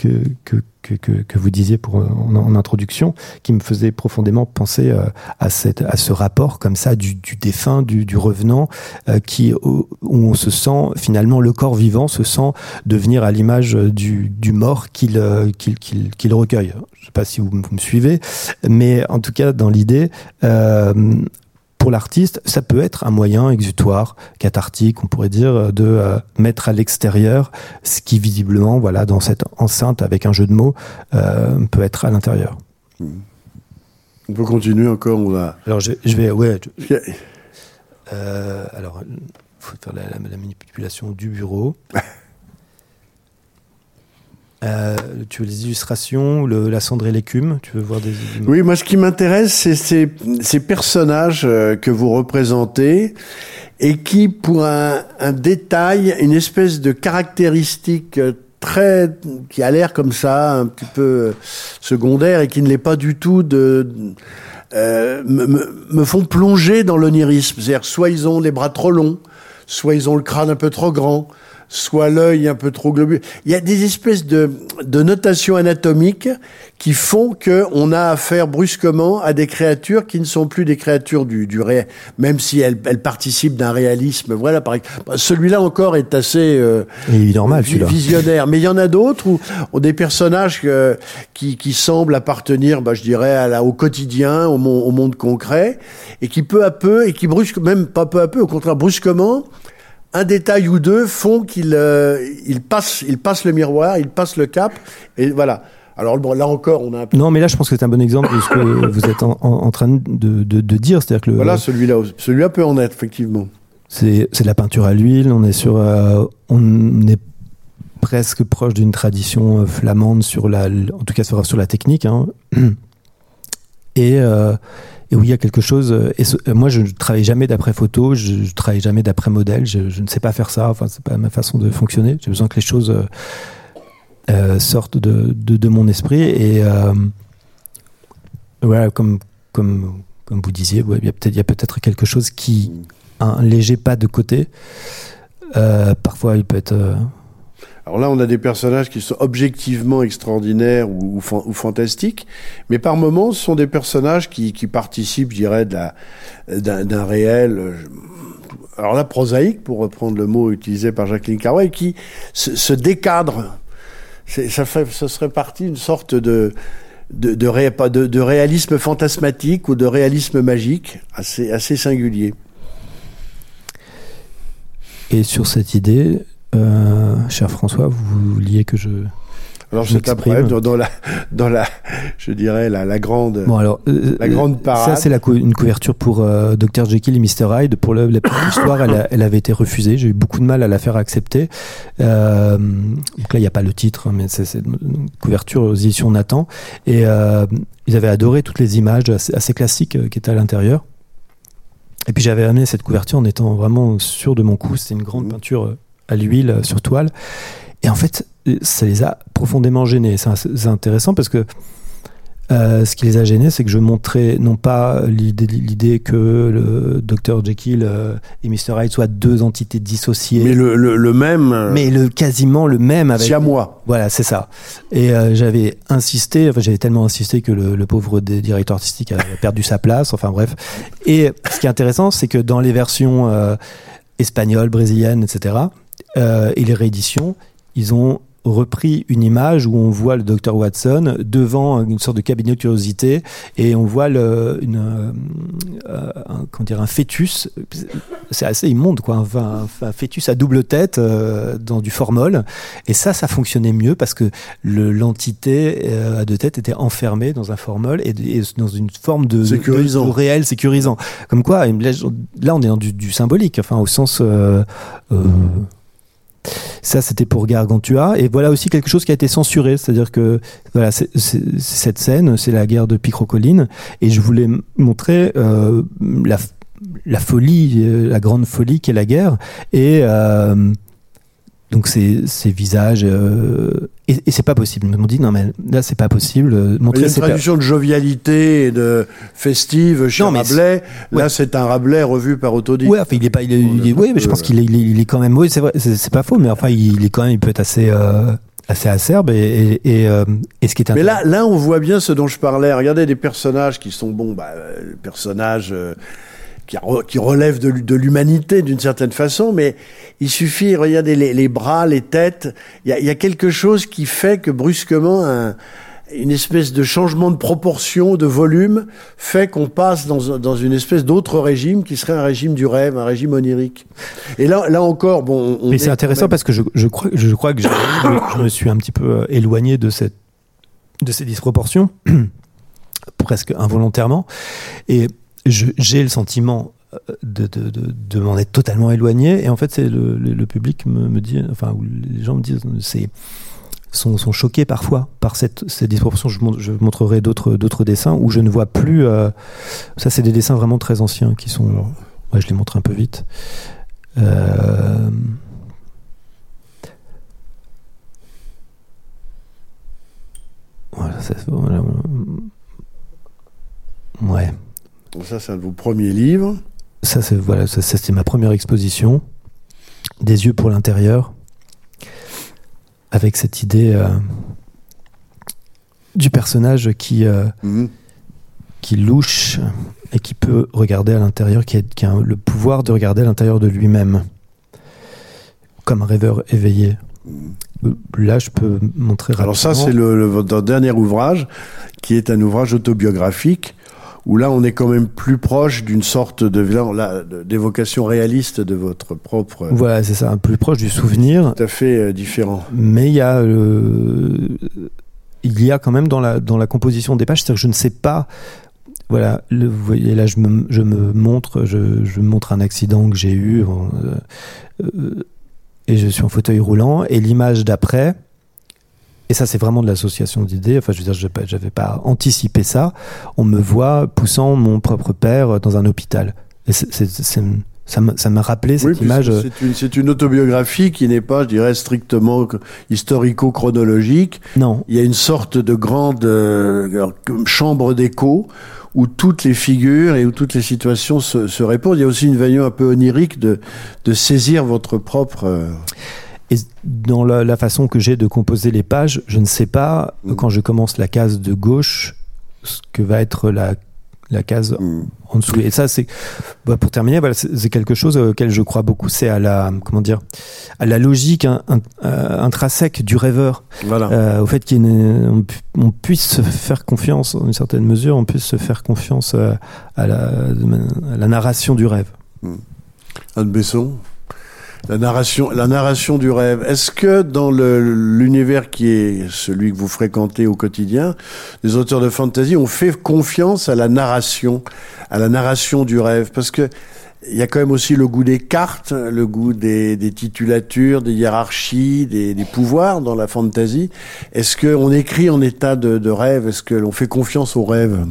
que, que, que, vous disiez pour euh, en, introduction, qui me faisait profondément penser euh, à cette à ce rapport comme ça du, défunt, du, revenant, euh, qui où on se sent finalement le corps vivant se sent devenir à l'image du, du mort qu'il euh, qu'il qu'il recueille. Je sais pas si vous, vous me suivez, mais en tout cas dans l'idée. Pour l'artiste, ça peut être un moyen exutoire, cathartique, on pourrait dire, de euh, mettre à l'extérieur ce qui visiblement, voilà, dans cette enceinte avec un jeu de mots, euh, peut être à l'intérieur. On peut continuer encore. On va. Alors je, je vais, ouais, je- euh, alors faut faire la, la- la manipulation du bureau. Euh, tu veux les illustrations, la cendre et l'écume Tu veux voir des Oui, moi, ce qui m'intéresse, c'est ces, personnages euh, que vous représentez et qui, pour un, détail, une espèce de caractéristique euh, très, qui a l'air comme ça, un petit peu secondaire et qui ne l'est pas du tout de, me font plonger dans l'onirisme. C'est-à-dire, soit ils ont les bras trop longs, soit ils ont le crâne un peu trop grand, soit l'œil un peu trop globule. Il y a des espèces de, de notations anatomiques qui font que on a affaire brusquement à des créatures qui ne sont plus des créatures du, du réel, même si elles, elles participent d'un réalisme. Voilà, par exemple. Celui-là encore est assez euh, Il est normal visionnaire. Mais il y en a d'autres où ont des personnages euh, qui, qui semblent appartenir, bah, je dirais, à la, au quotidien, au, mon- au monde concret, et qui peu à peu, et qui brusque, même pas peu à peu, au contraire brusquement, un détail ou deux font qu'ils euh, ils passent, ils passent le miroir, ils passent le cap, et voilà. Alors bon, là encore, on a un peu... Non, mais là, je pense que c'est un bon exemple de ce que vous êtes en, en- en train de, de- de dire. C'est-à-dire que le, Voilà, celui-là, celui-là peut en être, effectivement. c'est c'est de la peinture à l'huile. On est sur, euh, on est presque proche d'une tradition euh, flamande sur la, en tout cas sur, sur la technique. hein. Et, euh, et oui, il y a quelque chose. euh, ce- moi, je ne travaille jamais d'après photo. Je, je travaille jamais d'après modèle. Je, ne sais pas faire ça. Enfin, c'est pas ma façon de fonctionner. J'ai besoin que les choses euh, euh, sortent de, de, mon esprit. Et euh, voilà, comme comme comme vous disiez, il y a peut-être quelque chose qui un léger pas de côté. Euh, parfois, il peut être. Alors là, on a des personnages qui sont objectivement extraordinaires ou, ou, fan- ou fantastiques, mais par moments, ce sont des personnages qui, qui participent, je dirais, d'un réel. euh, Alors là, prosaïque, pour reprendre le mot utilisé par Jacqueline Carway, qui se, se décadre. Ça, ça serait parti une sorte de de, de, ré, de, de, réalisme fantasmatique ou de réalisme magique assez, assez singulier. Et sur cette idée, euh, cher François, vous vouliez que je alors c'est un problème dans, la, dans la, je dirais la, la grande, bon, alors, euh, la grande parade. Ça c'est une couverture pour euh, Dr Jekyll et Mr Hyde. Pour le, la petite histoire, elle, elle, avait été refusée. J'ai eu beaucoup de mal à la faire accepter. Euh, donc là, il n'y a pas le titre, mais c'est une couverture aux éditions Nathan. Et euh, ils avaient adoré toutes les images assez, assez classiques euh, qui étaient à l'intérieur. Et puis j'avais amené cette couverture en étant vraiment sûr de mon coup. C'était une grande mmh. peinture à l'huile sur toile. Et en fait, ça les a profondément gênés. C'est intéressant parce que euh, ce qui les a gênés, c'est que je montrais non pas l'idée que le Dr Jekyll euh, et Mr Hyde soient deux entités dissociées, mais le, le, le même, euh, mais le quasiment le même avec. à moi. Voilà, c'est ça. Et euh, j'avais insisté, enfin j'avais tellement insisté que le, le pauvre directeur artistique avait perdu sa place. Enfin bref. Et ce qui est intéressant, c'est que dans les versions euh, espagnoles, brésiliennes, etc. et les rééditions, ils ont repris une image où on voit le docteur Watson devant une sorte de cabinet de curiosité et on voit le, une, euh, un, comment dire, un fœtus, c'est assez immonde quoi, un, un, fœtus à double tête euh, dans du formol et ça, ça fonctionnait mieux parce que l'entité euh, à deux têtes était enfermée dans un formol et, et dans une forme de, sécurisant. De, de, réel sécurisant. Comme quoi, là on est dans du, du symbolique, enfin au sens euh, euh, ça, c'était pour Gargantua. Et voilà aussi quelque chose qui a été censuré. C'est-à-dire que voilà, cette scène, c'est la guerre de Picrocolline. Et je voulais montrer euh, la, la folie, euh, la grande folie qu'est la guerre. Et euh, donc ces, ces visages euh, et, et c'est pas possible. Ils m'ont dit non mais là c'est pas possible. Montrer Il y a une traduction de jovialité et de festive chez non, Rabelais. Ouais. Là c'est un Rabelais revu par Autodidacte. Ouais, enfin il est pas, il est, il est, oui, mais je pense qu'il est, il quand même, oui c'est vrai, c'est pas faux, mais enfin il est quand même, il peut être assez. Euh, assez acerbe et, et, et, euh, et, ce qui est mais là là on voit bien ce dont je parlais regardez des personnages qui sont bons bah, personnages euh, qui, qui relève de, de l'humanité d'une certaine façon, mais il suffit, regardez les, les bras, les têtes, il y a, y a, quelque chose qui fait que brusquement un, une espèce de changement de proportion, de volume, fait qu'on passe dans, dans une espèce d'autre régime qui serait un régime du rêve, un régime onirique. Et là, là encore, bon. On Mais c'est intéressant même... parce que je, je, crois, je crois que je, je me suis un petit peu éloigné de cette de ces disproportions presque involontairement et j'ai le sentiment de, de, de, de m'en être totalement éloigné et en fait c'est le, le, public me, me dit enfin les gens me disent c'est sont, sont choqués parfois par cette, cette disproportion. Je, je montrerai d'autres dessins où je ne vois plus. Euh, ça, c'est des dessins vraiment très anciens qui sont. Je les montre un peu vite. Euh, voilà, Ouais. Ça, c'est un de vos premiers livres. Ça, c'est voilà, ça, c'était ma première exposition. Des yeux pour l'intérieur, avec cette idée euh, du personnage qui euh, mmh. qui louche et qui peut regarder à l'intérieur, qui, qui, a le pouvoir de regarder à l'intérieur de lui-même, comme un rêveur éveillé. Mmh. Là, je peux montrer. Alors ça, c'est le, le, votre dernier ouvrage, qui est un ouvrage autobiographique où là on est quand même plus proche d'une sorte de d'évocation réaliste de votre propre. Voilà, c'est ça, plus proche du souvenir. Tout à fait euh, différent. Mais il y a euh, il y a quand même dans la dans la composition des pages, c'est-à-dire que je ne sais pas. Voilà, le, vous voyez là, je me, je me montre, je, je montre un accident que j'ai eu euh, euh, et je suis en fauteuil roulant et l'image d'après et ça c'est vraiment de l'association d'idées, enfin je veux dire, je n'avais pas anticipé ça, on me voit poussant mon propre père dans un hôpital. Et c'est, c'est, c'est, ça m'a, ça m'a rappelé cette oui, image. C'est une, c'est une autobiographie qui n'est pas, je dirais, strictement historico-chronologique. Non. Il y a une sorte de grande euh, chambre d'écho où toutes les figures et où toutes les situations se, se répondent. Il y a aussi une veille un peu onirique de, de saisir votre propre... Et dans la, la façon que j'ai de composer les pages, je ne sais pas, mmh. quand je commence la case de gauche, ce que va être la, la case en dessous. Et ça, c'est bah, pour terminer, voilà, c'est quelque chose auquel je crois beaucoup. C'est à la comment dire, à la logique hein, in- euh, intrinsèque du rêveur, Voilà. Euh, au fait qu'on on, pu- on puisse se faire confiance, dans une certaine mesure, on puisse se faire confiance euh, à la, à la narration du rêve. Anne Besson? La narration, la narration du rêve. Est-ce que dans l'univers qui est celui que vous fréquentez au quotidien, les auteurs de fantasy ont fait confiance à la narration, à la narration du rêve? Parce que il y a quand même aussi le goût des cartes, le goût des, titulatures, des hiérarchies, des, pouvoirs dans la fantasy. Est-ce qu'on écrit en état de, rêve? Est-ce que l'on fait confiance au rêve?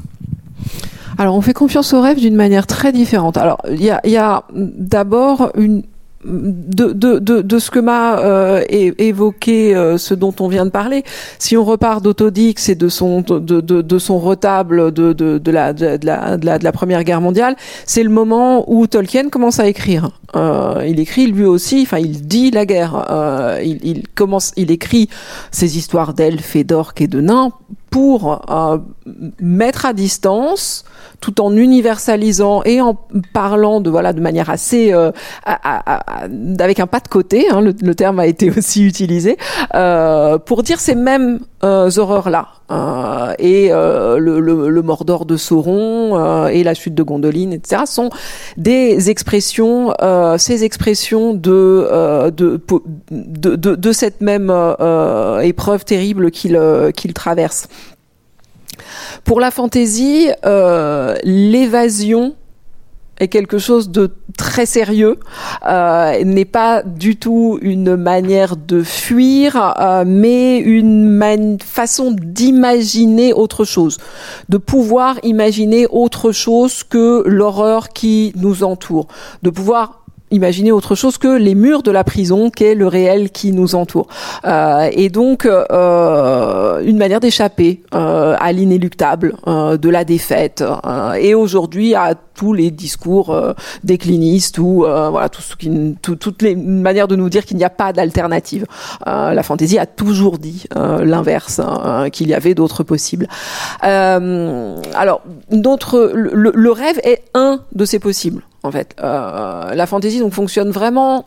Alors, on fait confiance au rêve d'une manière très différente. Alors, il y a d'abord une de, de, de, de ce que m'a euh, évoqué euh, ce dont on vient de parler, si on repart d'Autodix et de son de, de, de son retable de, de, de, la, de, la, de, la, de la Première Guerre mondiale, c'est le moment où Tolkien commence à écrire. Euh, il écrit lui aussi, enfin il dit la guerre. Euh, il, il commence, il écrit ses histoires d'elfes et d'orques et de nains pour euh, mettre à distance, tout en universalisant et en parlant de voilà de manière assez euh, avec un pas de côté, hein, le, le terme a été aussi utilisé euh, pour dire ces mêmes euh, horreurs là et euh, le, Mordor de Sauron euh, et la chute de Gondolin, etc. sont des expressions, euh, ces expressions de euh, de, de, cette même euh, épreuve terrible qu'il euh, qu'il traverse. Pour la fantaisie, euh, l'évasion est quelque chose de très sérieux, euh, n'est pas du tout une manière de fuir, euh, mais une façon d'imaginer autre chose, de pouvoir imaginer autre chose que l'horreur qui nous entoure, de pouvoir imaginer autre chose que les murs de la prison qu'est le réel qui nous entoure. Euh, et donc, euh, une manière d'échapper euh, à l'inéluctable, euh, de la défaite, euh, et aujourd'hui à tous les discours euh, déclinistes ou voilà tout ce qui, tout- toutes les manières de nous dire qu'il n'y a pas d'alternative. La fantaisie a toujours dit l'inverse, qu'il y avait d'autres possibles. Alors, notre, le, le rêve est un de ces possibles en fait. Euh, la fantaisie donc fonctionne vraiment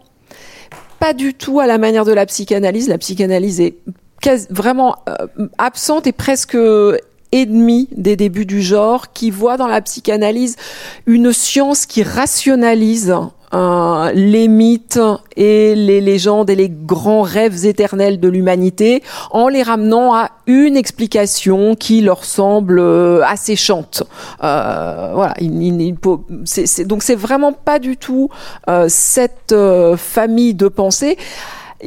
pas du tout à la manière de la psychanalyse. La psychanalyse est quasi- vraiment euh, absente et presque ennemie des débuts du genre, qui voit dans la psychanalyse une science qui rationalise euh, les mythes et les légendes et les grands rêves éternels de l'humanité en les ramenant à une explication qui leur semble euh, asséchante. Euh, voilà, il- il- donc c'est vraiment pas du tout euh, cette euh, famille de pensée.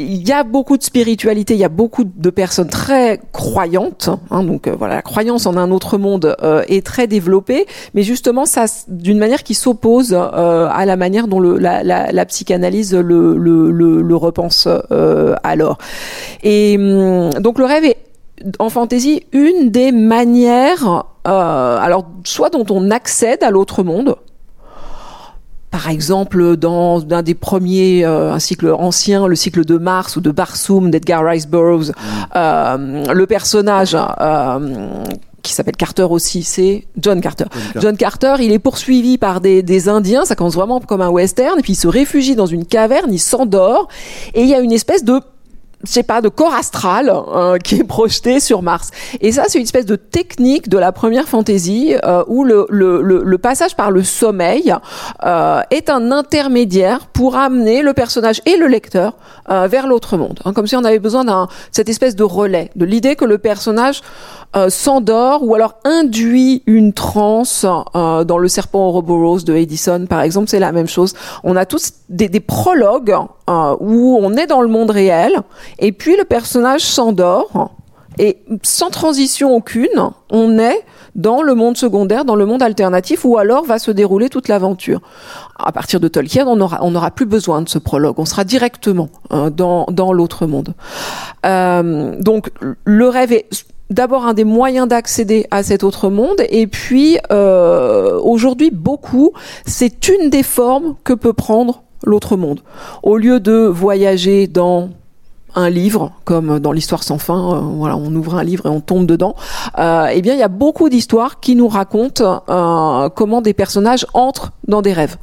Il y a beaucoup de spiritualité, il y a beaucoup de personnes très croyantes, hein, donc euh, voilà, la croyance en un autre monde euh, est très développée, mais justement ça, d'une manière qui s'oppose euh, à la manière dont le, la, la, la psychanalyse le, le, le, le repense euh, alors. Et hum, donc le rêve est en fantaisie une des manières, euh, alors soit dont on accède à l'autre monde, par exemple, dans un des premiers, euh, un cycle ancien, le cycle de Mars ou de Barsoom d'Edgar Rice Burroughs, euh, le personnage euh, qui s'appelle Carter aussi, c'est John Carter. John Carter, il est poursuivi par des, des Indiens, ça commence vraiment comme un western, et puis il se réfugie dans une caverne, il s'endort, et il y a une espèce de je sais pas, de corps astral euh, qui est projeté sur Mars. Et ça, c'est une espèce de technique de la première fantaisie euh, où le, le, le, le passage par le sommeil euh, est un intermédiaire pour amener le personnage et le lecteur euh, vers l'autre monde. Hein, comme si on avait besoin d'un cette espèce de relais, de l'idée que le personnage euh, s'endort ou alors induit une transe euh, dans le serpent Ouroboros de Edison par exemple c'est la même chose on a tous des, des prologues euh, où on est dans le monde réel et puis le personnage s'endort et sans transition aucune on est dans le monde secondaire, dans le monde alternatif, où alors va se dérouler toute l'aventure. À partir de Tolkien, on n'aura on aura plus besoin de ce prologue, on sera directement euh, dans, dans l'autre monde. Euh, donc le rêve est d'abord un des moyens d'accéder à cet autre monde et puis euh, aujourd'hui beaucoup c'est une des formes que peut prendre l'autre monde. Au lieu de voyager dans un livre, comme dans l'histoire sans fin, euh, voilà, on ouvre un livre et on tombe dedans. Euh, eh bien, il y a beaucoup d'histoires qui nous racontent euh, comment des personnages entrent dans des rêves,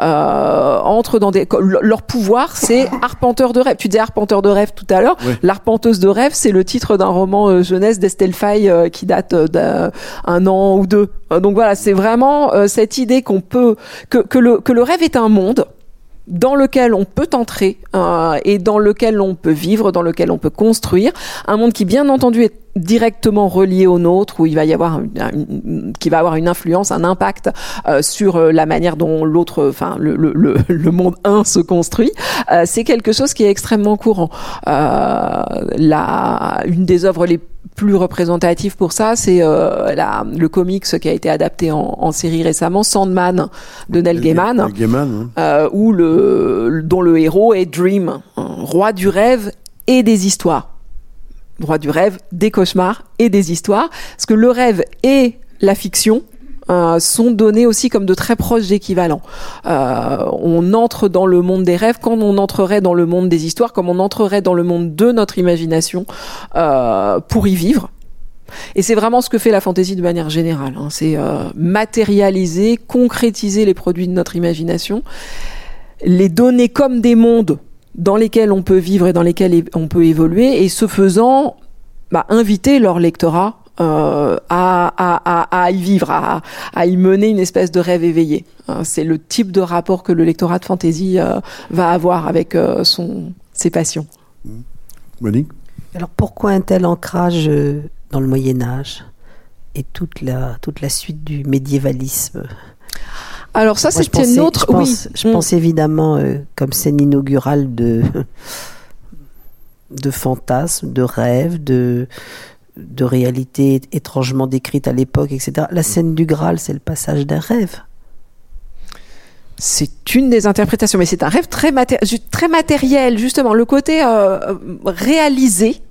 euh, entrent dans des. Leur pouvoir, c'est arpenteur de rêve. Tu disais arpenteur de rêve tout à l'heure. L'arpenteuse de rêve, c'est le titre d'un roman euh, jeunesse d'Estelle Faye euh, qui date d'un an ou deux. donc voilà, c'est vraiment cette idée qu'on peut que, que le que le rêve est un monde dans lequel on peut entrer euh, et dans lequel on peut vivre, dans lequel on peut construire. Un monde qui bien entendu est directement relié au nôtre où il va y avoir une, qui va avoir une influence un impact euh, sur euh, la manière dont l'autre enfin le, le, le, le, monde 1 se construit. Euh, c'est quelque chose qui est extrêmement courant. Euh, la une des œuvres les plus représentatives pour ça c'est euh, la le comics qui a été adapté en, en série récemment Sandman de Neil Gaiman, Neil Gaiman hein. où le dont le héros est Dream roi du rêve et des histoires droit du rêve, des cauchemars et des histoires. Parce que le rêve et la fiction euh, sont donnés aussi comme de très proches équivalents. Euh, on entre dans le monde des rêves quand on entrerait dans le monde des histoires, comme on entrerait dans le monde de notre imagination euh, pour y vivre. Et c'est vraiment ce que fait la fantaisie de manière générale. Hein. C'est matérialiser, concrétiser les produits de notre imagination, les donner comme des mondes dans lesquels on peut vivre et dans lesquels on peut évoluer, et ce faisant, bah, inviter leur lectorat euh, à, à, à, y vivre, à, à, y mener une espèce de rêve éveillé. Hein, c'est le type de rapport que le lectorat de fantasy euh, va avoir avec euh, son, ses passions. Monique Alors pourquoi un tel ancrage euh, dans le Moyen Âge et toute la, toute la suite du médiévalisme? Alors ça, c'était une autre. Je pense, oui. je pense évidemment euh, comme scène inaugurale de de fantasmes, de rêves, de de réalité étrangement décrite à l'époque, etc. La scène du Graal, c'est le passage d'un rêve. C'est une des interprétations, mais c'est un rêve très, très matériel, justement. Le côté euh, réalisé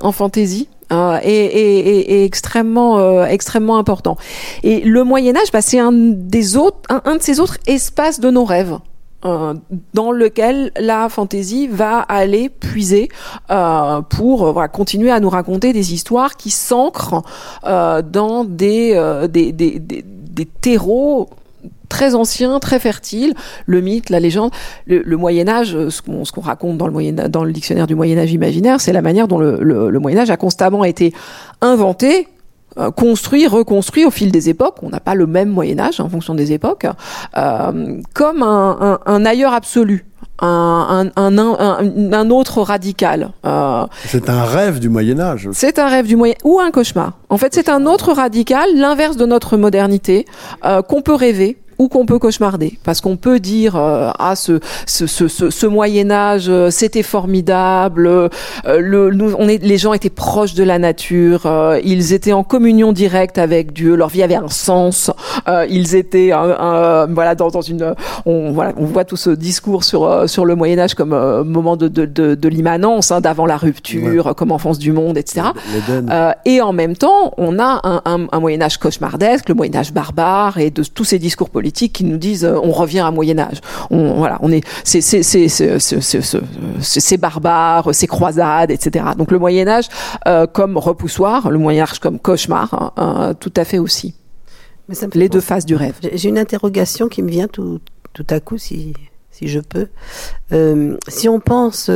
en fantaisie, euh, est, extrêmement euh, extrêmement important. Et le Moyen Âge, bah, c'est un des autres un, de ces autres espaces de nos rêves. Euh, dans lequel la fantaisie va aller puiser euh, pour voilà, continuer à nous raconter des histoires qui s'ancrent euh, dans des, des, des, des, des terreaux très ancien, très fertile, le mythe, la légende, le, le Moyen Âge, ce qu'on qu raconte dans le, Moyen, dans le dictionnaire du Moyen Âge imaginaire, c'est la manière dont le, le, le, Moyen Âge a constamment été inventé, euh, construit, reconstruit au fil des époques. On n'a pas le même Moyen Âge en fonction des époques, euh, comme un, un, un ailleurs absolu. Un, un, un, un, autre radical. Euh, c'est un rêve du Moyen Âge. C'est un rêve du Moyen ou un cauchemar. En fait, c'est un autre radical, l'inverse de notre modernité, euh, qu'on peut rêver, ou qu'on peut cauchemarder. Parce qu'on peut dire euh, ah ce ce, ce, ce, ce Moyen Âge euh, c'était formidable euh, le nous, on est les gens étaient proches de la nature euh, ils étaient en communion directe avec Dieu leur vie avait un sens euh, ils étaient voilà dans, dans une on voilà on voit tout ce discours sur sur le Moyen Âge comme moment de de, de, de l'immanence hein, d'avant la rupture ouais. comme enfance du monde etc et en même temps on a un, un, un Moyen Âge cauchemardesque le Moyen Âge barbare et de tous ces discours politiques qui nous disent euh, on revient à Moyen Âge. On voilà, on est c'est c'est c'est c'est barbare, c'est croisades, etc. Donc le Moyen Âge euh, comme repoussoir, le Moyen Âge comme cauchemar, hein, tout à fait aussi. Les deux faces du rêve. J'ai une interrogation qui me vient tout tout à coup si si je peux. Euh, si on pense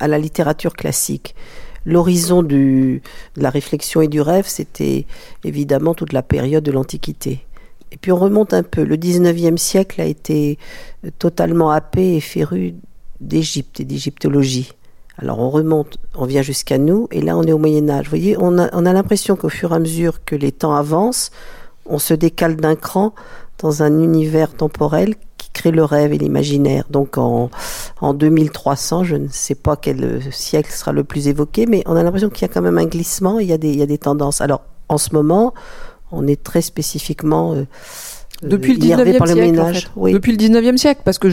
à la littérature classique, l'horizon de la réflexion et du rêve, c'était évidemment toute la période de l'Antiquité. Et puis on remonte un peu. Le 19e siècle a été totalement happé et féru d'Égypte et d'égyptologie. Alors on remonte, on vient jusqu'à nous, et là on est au Moyen Âge. Vous voyez, on a, on a l'impression qu'au fur et à mesure que les temps avancent, on se décale d'un cran dans un univers temporel qui crée le rêve et l'imaginaire. Donc en, en 2300, je ne sais pas quel siècle sera le plus évoqué, mais on a l'impression qu'il y a quand même un glissement, il il y a des tendances. Alors en ce moment, on est très spécifiquement euh, depuis le 19e siècle, en fait. oui. depuis le 19e siècle, parce que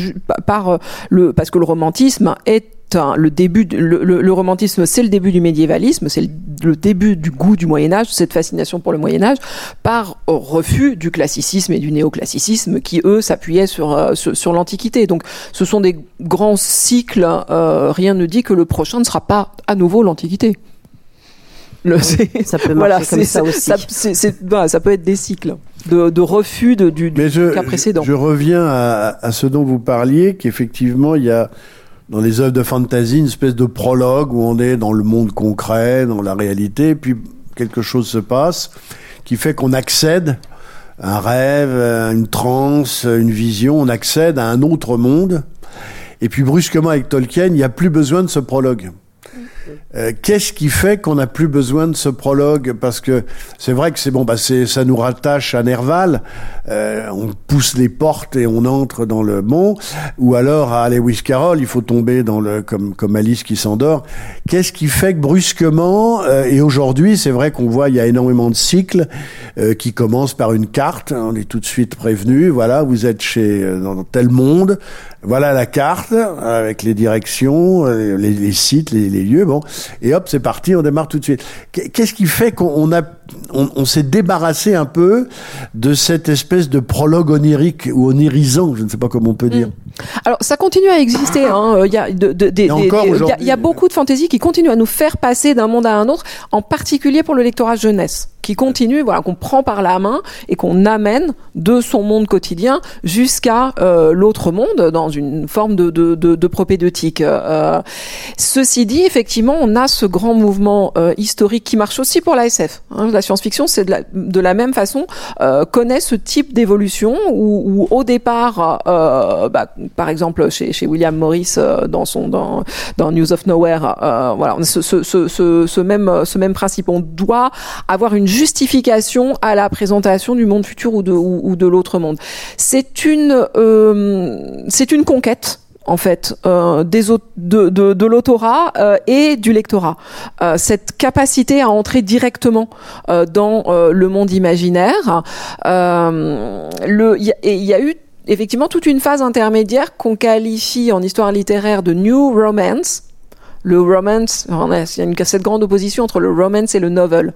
par le parce que le romantisme est le début, le, le, romantisme, c'est le début du médiévalisme, c'est le, début du goût du Moyen Âge, cette fascination pour le Moyen Âge, par refus du classicisme et du néoclassicisme qui eux s'appuyaient sur, euh, sur, l'Antiquité. Donc, ce sont des grands cycles. Euh, rien ne dit que le prochain ne sera pas à nouveau l'Antiquité. Le, ça peut marcher comme ça aussi. Ça, ça peut être des cycles de, de refus de, du, du cas précédent. Je reviens à, à, ce dont vous parliez, qu'effectivement il y a dans les œuvres de fantasy une espèce de prologue où on est dans le monde concret, dans la réalité, puis quelque chose se passe qui fait qu'on accède à un rêve, à une transe, une vision, on accède à un autre monde. Et puis brusquement avec Tolkien, il n'y a plus besoin de ce prologue. Euh, qu'est-ce qui fait qu'on n'a plus besoin de ce prologue? Parce que c'est vrai que c'est bon, bah ça nous rattache à Nerval. Euh, on pousse les portes et on entre dans le bon. Ou alors à Lewis Carroll, il faut tomber dans le comme Alice qui s'endort. Qu'est-ce qui fait que brusquement euh, et aujourd'hui, c'est vrai qu'on voit il y a énormément de cycles qui commencent par une carte. On est tout de suite prévenu. Voilà, vous êtes chez dans tel monde. Voilà la carte avec les directions, les, sites, les lieux. Bon, et hop, c'est parti, on démarre tout de suite. Qu'est-ce qui fait qu'on a, on, s'est débarrassé un peu de cette espèce de prologue onirique ou onirisant, je ne sais pas comment on peut dire. Mm. Alors, ça continue à exister. Hein. Il y a, il y a beaucoup de fantaisies qui continuent à nous faire passer d'un monde à un autre, en particulier pour le lectorat jeunesse qui continue, voilà, qu'on prend par la main et qu'on amène de son monde quotidien jusqu'à euh, l'autre monde dans une forme de, de, de, de propédeutique. Euh, ceci dit, effectivement, on a ce grand mouvement euh, historique qui marche aussi pour la SF. Hein. La science-fiction, c'est de la, de la même façon, euh, connaît ce type d'évolution où, où, au départ, bah, par exemple chez, chez William Morris dans son dans, dans News of Nowhere, voilà, ce, ce, ce, ce, même ce même principe. On doit avoir une justification à la présentation du monde futur ou de, ou, de l'autre monde. C'est une, euh, c'est une conquête en fait euh, de, l'autorat euh, et du lectorat. Euh, cette capacité à entrer directement dans le monde imaginaire. il y, y, a eu effectivement toute une phase intermédiaire qu'on qualifie en histoire littéraire de new romance. Le romance, il y a une, cette grande opposition entre le romance et le novel.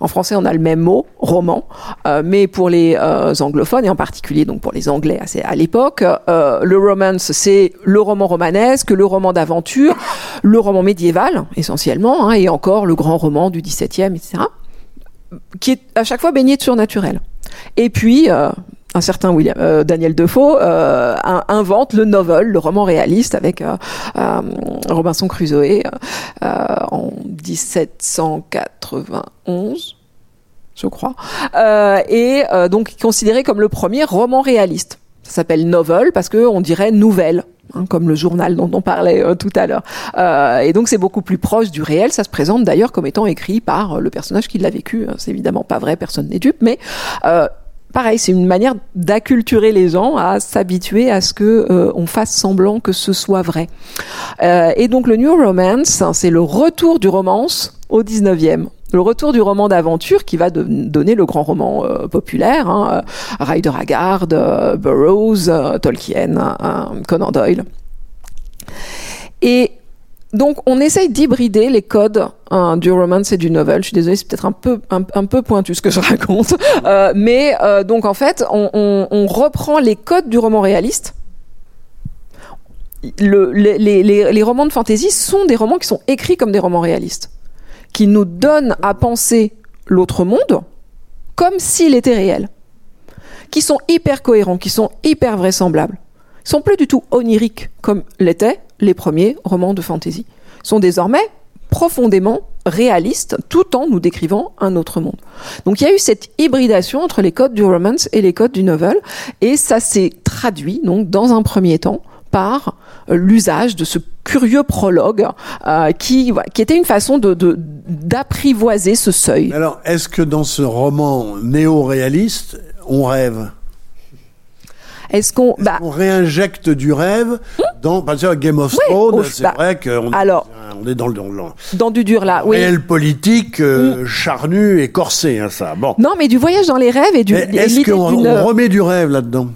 En français, on a le même mot, roman, euh, mais pour les euh, anglophones et en particulier donc pour les Anglais à, l'époque, euh, le romance c'est le roman romanesque, le roman d'aventure, le roman médiéval essentiellement, hein, et encore le grand roman du XVIIe, etc., qui est à chaque fois baigné de surnaturel. Et puis, un certain William, euh, Daniel Defoe euh, invente le novel, le roman réaliste avec euh, Robinson Crusoe en 1791 je crois, et donc considéré comme le premier roman réaliste. Ça s'appelle novel parce que on dirait nouvelle. Hein, comme le journal dont on parlait tout à l'heure. et donc c'est beaucoup plus proche du réel. Ça se présente d'ailleurs comme étant écrit par le personnage qui l'a vécu. C'est évidemment pas vrai, personne n'est dupe, mais pareil, c'est une manière d'acculturer les gens à s'habituer à ce que euh, on fasse semblant que ce soit vrai. Euh, et donc le New Romance, hein, c'est le retour du romance au 19e le retour du roman d'aventure qui va donner le grand roman euh, populaire, hein, Rider Haggard, Burroughs, Tolkien, Conan Doyle. Et donc, on essaye d'hybrider les codes hein, du romance et du novel. Je suis désolée, c'est peut-être un peu pointu ce que je raconte, euh, mais euh, donc en fait, on, reprend les codes du roman réaliste. Le, les, romans de fantasy sont des romans qui sont écrits comme des romans réalistes, qui nous donnent à penser l'autre monde comme s'il était réel, qui sont hyper cohérents, qui sont hyper vraisemblables, ils sont plus du tout oniriques comme l'étaient les premiers romans de fantasy, sont désormais profondément réalistes tout en nous décrivant un autre monde. Donc il y a eu cette hybridation entre les codes du romance et les codes du novel et ça s'est traduit donc dans un premier temps par euh, l'usage de ce curieux prologue euh, qui, était une façon d'apprivoiser ce seuil. Alors, est-ce que dans ce roman néo-réaliste, on rêve? Est-ce qu'on bah, on réinjecte du rêve dans par exemple Game of Thrones C'est bah, vrai qu'on alors, on est dans le dans, dans du dur là, oui. Réel politique euh, mm. charnu et corsé, hein, ça. Bon. Non, mais du voyage dans les rêves et du. Est-ce qu'on remet du rêve là-dedans?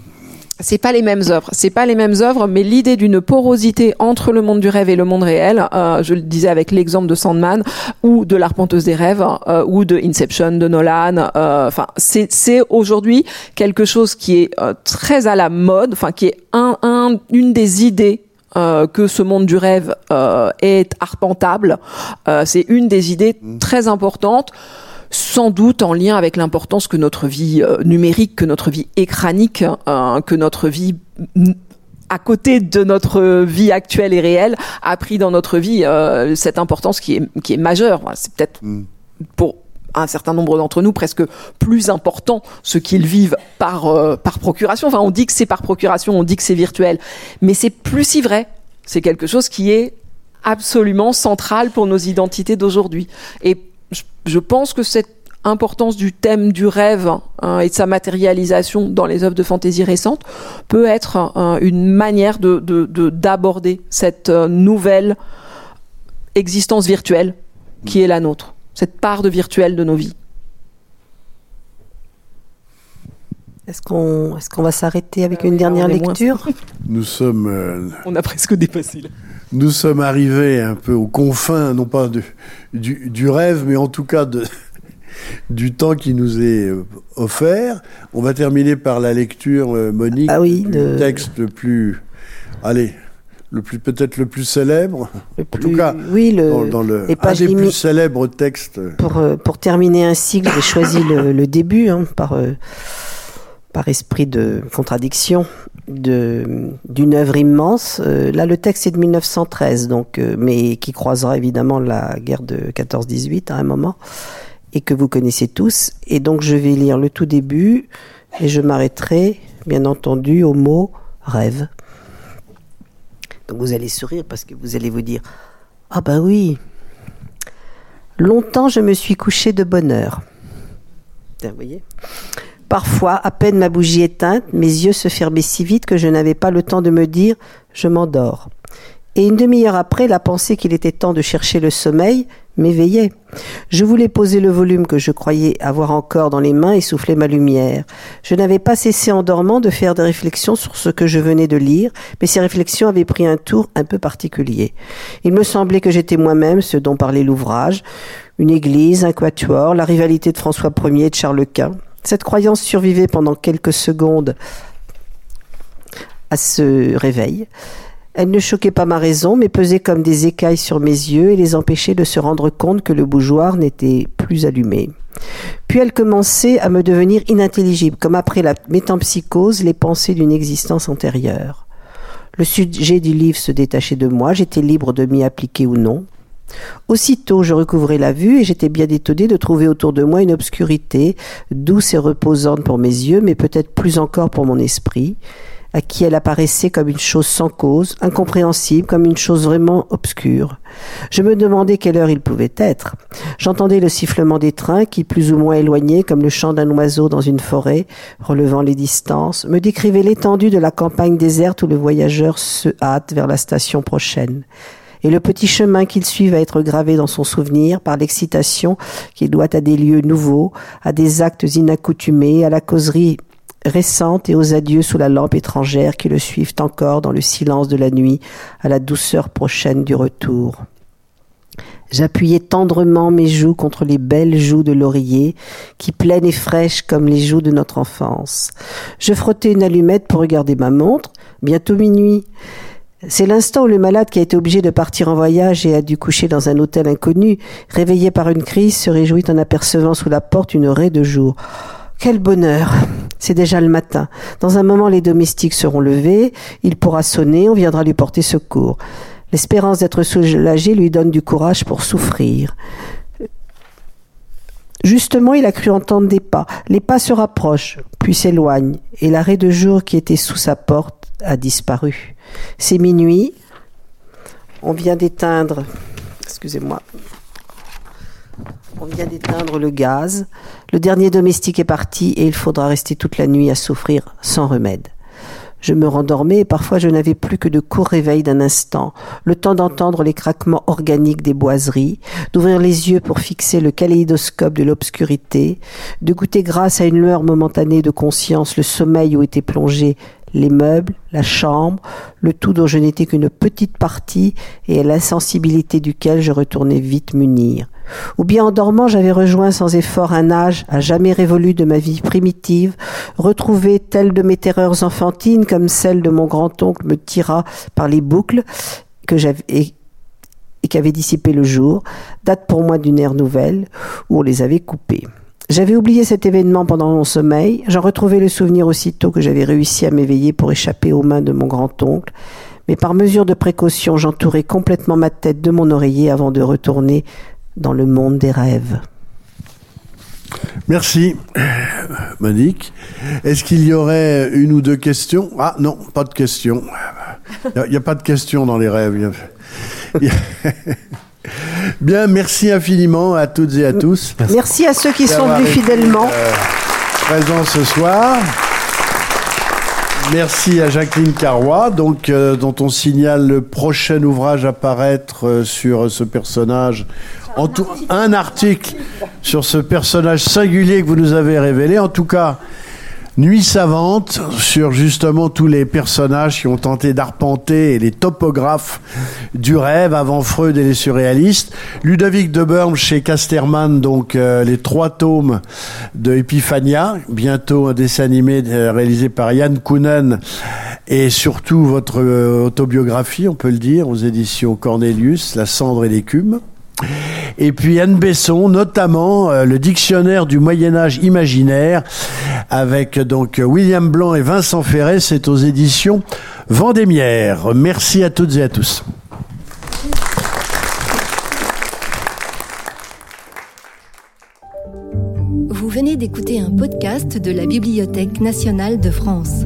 C'est pas les mêmes œuvres, c'est pas les mêmes œuvres, mais l'idée d'une porosité entre le monde du rêve et le monde réel, euh, je le disais avec l'exemple de Sandman ou de l'arpenteuse des rêves euh, ou de Inception de Nolan, euh, enfin c'est c'est aujourd'hui quelque chose qui est euh, très à la mode, enfin qui est un, un une des idées euh, que ce monde du rêve euh, est arpentable. Euh, c'est une des idées très importantes sans doute en lien avec l'importance que notre vie euh, numérique, que notre vie écranique, euh, que notre vie mm, à côté de notre vie actuelle et réelle a pris dans notre vie euh, cette importance qui est, qui est majeure. C'est peut-être pour un certain nombre d'entre nous presque plus important ce qu'ils vivent par euh, par procuration. Enfin, on dit que c'est par procuration, on dit que c'est virtuel, mais c'est plus si vrai. C'est quelque chose qui est absolument central pour nos identités d'aujourd'hui. Et je, je pense que cette importance du thème du rêve hein, et de sa matérialisation dans les œuvres de fantaisie récentes peut être euh, une manière de de- de- d'aborder cette euh, nouvelle existence virtuelle qui est la nôtre, cette part de virtuel de nos vies. Est-ce qu'on est qu'on va s'arrêter avec Euh, une oui, dernière lecture? Nous sommes, euh, On a presque dépassé là. Nous sommes arrivés un peu aux confins, non pas de, du, du rêve, mais en tout cas de, du temps qui nous est euh, offert. On va terminer par la lecture, euh, Monique, Ah oui, du texte le plus, allez, le plus peut-être le plus célèbre, Le en tout cas oui, le, dans, dans le les un des plus célèbres textes. pour, euh, pour terminer un cycle, j'ai choisi le, le début, hein, par, euh, par esprit de contradiction, d'une œuvre immense. Euh, là, le texte est de 1913, donc, euh, mais qui croisera évidemment la guerre de 14-18 à un moment, et que vous connaissez tous. Et donc, je vais lire le tout début, et je m'arrêterai, bien entendu, au mot rêve. Donc, vous allez sourire parce que vous allez vous dire Ah, bah oui, Longtemps, je me suis couché de bonne heure. Vous voyez? Parfois, à peine ma bougie éteinte, mes yeux se fermaient si vite que je n'avais pas le temps de me dire je m'endors. Et une demi-heure après, la pensée qu'il était temps de chercher le sommeil m'éveillait. Je voulais poser le volume que je croyais avoir encore dans les mains et souffler ma lumière. Je n'avais pas cessé en dormant de faire des réflexions sur ce que je venais de lire, mais ces réflexions avaient pris un tour un peu particulier. Il me semblait que j'étais moi-même ce dont parlait l'ouvrage, une église, un quatuor, la rivalité de François Ier et de Charles Quint. Cette croyance survivait pendant quelques secondes à ce réveil. Elle ne choquait pas ma raison, mais pesait comme des écailles sur mes yeux et les empêchait de se rendre compte que le bougeoir n'était plus allumé. Puis elle commençait à me devenir inintelligible, comme après la métampsychose, les pensées d'une existence antérieure. Le sujet du livre se détachait de moi, j'étais libre de m'y appliquer ou non. Aussitôt, je recouvrais la vue et j'étais bien étonné de trouver autour de moi une obscurité, douce et reposante pour mes yeux, mais peut-être plus encore pour mon esprit, à qui elle apparaissait comme une chose sans cause, incompréhensible, comme une chose vraiment obscure. Je me demandais quelle heure il pouvait être. J'entendais le sifflement des trains qui, plus ou moins éloignés, comme le chant d'un oiseau dans une forêt, relevant les distances, me décrivait l'étendue de la campagne déserte où le voyageur se hâte vers la station prochaine et le petit chemin qu'il suit va être gravé dans son souvenir par l'excitation qu'il doit à des lieux nouveaux, à des actes inaccoutumés, à la causerie récente et aux adieux sous la lampe étrangère qui le suivent encore dans le silence de la nuit, à la douceur prochaine du retour. J'appuyais tendrement mes joues contre les belles joues de l'oreiller, qui pleines et fraîches comme les joues de notre enfance. Je frottais une allumette pour regarder ma montre, bientôt minuit. C'est l'instant où le malade qui a été obligé de partir en voyage et a dû coucher dans un hôtel inconnu, réveillé par une crise, se réjouit en apercevant sous la porte une raie de jour. Quel bonheur C'est déjà le matin. Dans un moment, les domestiques seront levés, il pourra sonner, on viendra lui porter secours. L'espérance d'être soulagé lui donne du courage pour souffrir. Justement, il a cru entendre des pas. Les pas se rapprochent, puis s'éloignent, et l'arrêt de jour qui était sous sa porte a disparu. C'est minuit. On vient d'éteindre. Excusez-moi. On vient d'éteindre le gaz. Le dernier domestique est parti et il faudra rester toute la nuit à souffrir sans remède. Je me rendormais et parfois je n'avais plus que de courts réveils d'un instant, le temps d'entendre les craquements organiques des boiseries, d'ouvrir les yeux pour fixer le kaléidoscope de l'obscurité, de goûter grâce à une lueur momentanée de conscience le sommeil où était plongée les meubles, la chambre, le tout dont je n'étais qu'une petite partie et à l'insensibilité duquel je retournais vite munir. Ou bien en dormant, j'avais rejoint sans effort un âge à jamais révolu de ma vie primitive, retrouvé telle de mes terreurs enfantines comme celle de mon grand-oncle me tira par les boucles et qu'avait dissipé le jour, date pour moi d'une ère nouvelle où on les avait coupées. J'avais oublié cet événement pendant mon sommeil, j'en retrouvais le souvenir aussitôt que j'avais réussi à m'éveiller pour échapper aux mains de mon grand-oncle, mais par mesure de précaution, j'entourais complètement ma tête de mon oreiller avant de retourner dans le monde des rêves. Merci, Monique. Est-ce qu'il y aurait une ou deux questions? Ah non, pas de questions. Il n'y a, a, pas de questions dans les rêves. Bien, merci infiniment à toutes et à tous. Merci, à ceux qui sont venus fidèlement. Euh, présents ce soir. Merci à Jacqueline Carrois, donc, euh, dont on signale le prochain ouvrage à paraître euh, sur ce personnage. En tout, un article sur ce personnage singulier que vous nous avez révélé. En tout cas, Nuit savante sur justement tous les personnages qui ont tenté d'arpenter les topographes du rêve avant Freud et les surréalistes. Ludovic de Burm chez Casterman, donc euh, les trois tomes de Epiphania, bientôt un dessin animé euh, réalisé par Yann Kounen et surtout votre euh, autobiographie, on peut le dire, aux éditions Cornelius, La cendre et l'écume. Et puis Anne Besson, notamment euh, le dictionnaire du Moyen Âge imaginaire, avec donc William Blanc et Vincent Ferret, c'est aux éditions Vendémiaire. Merci à toutes et à tous. Vous venez d'écouter un podcast de la Bibliothèque nationale de France.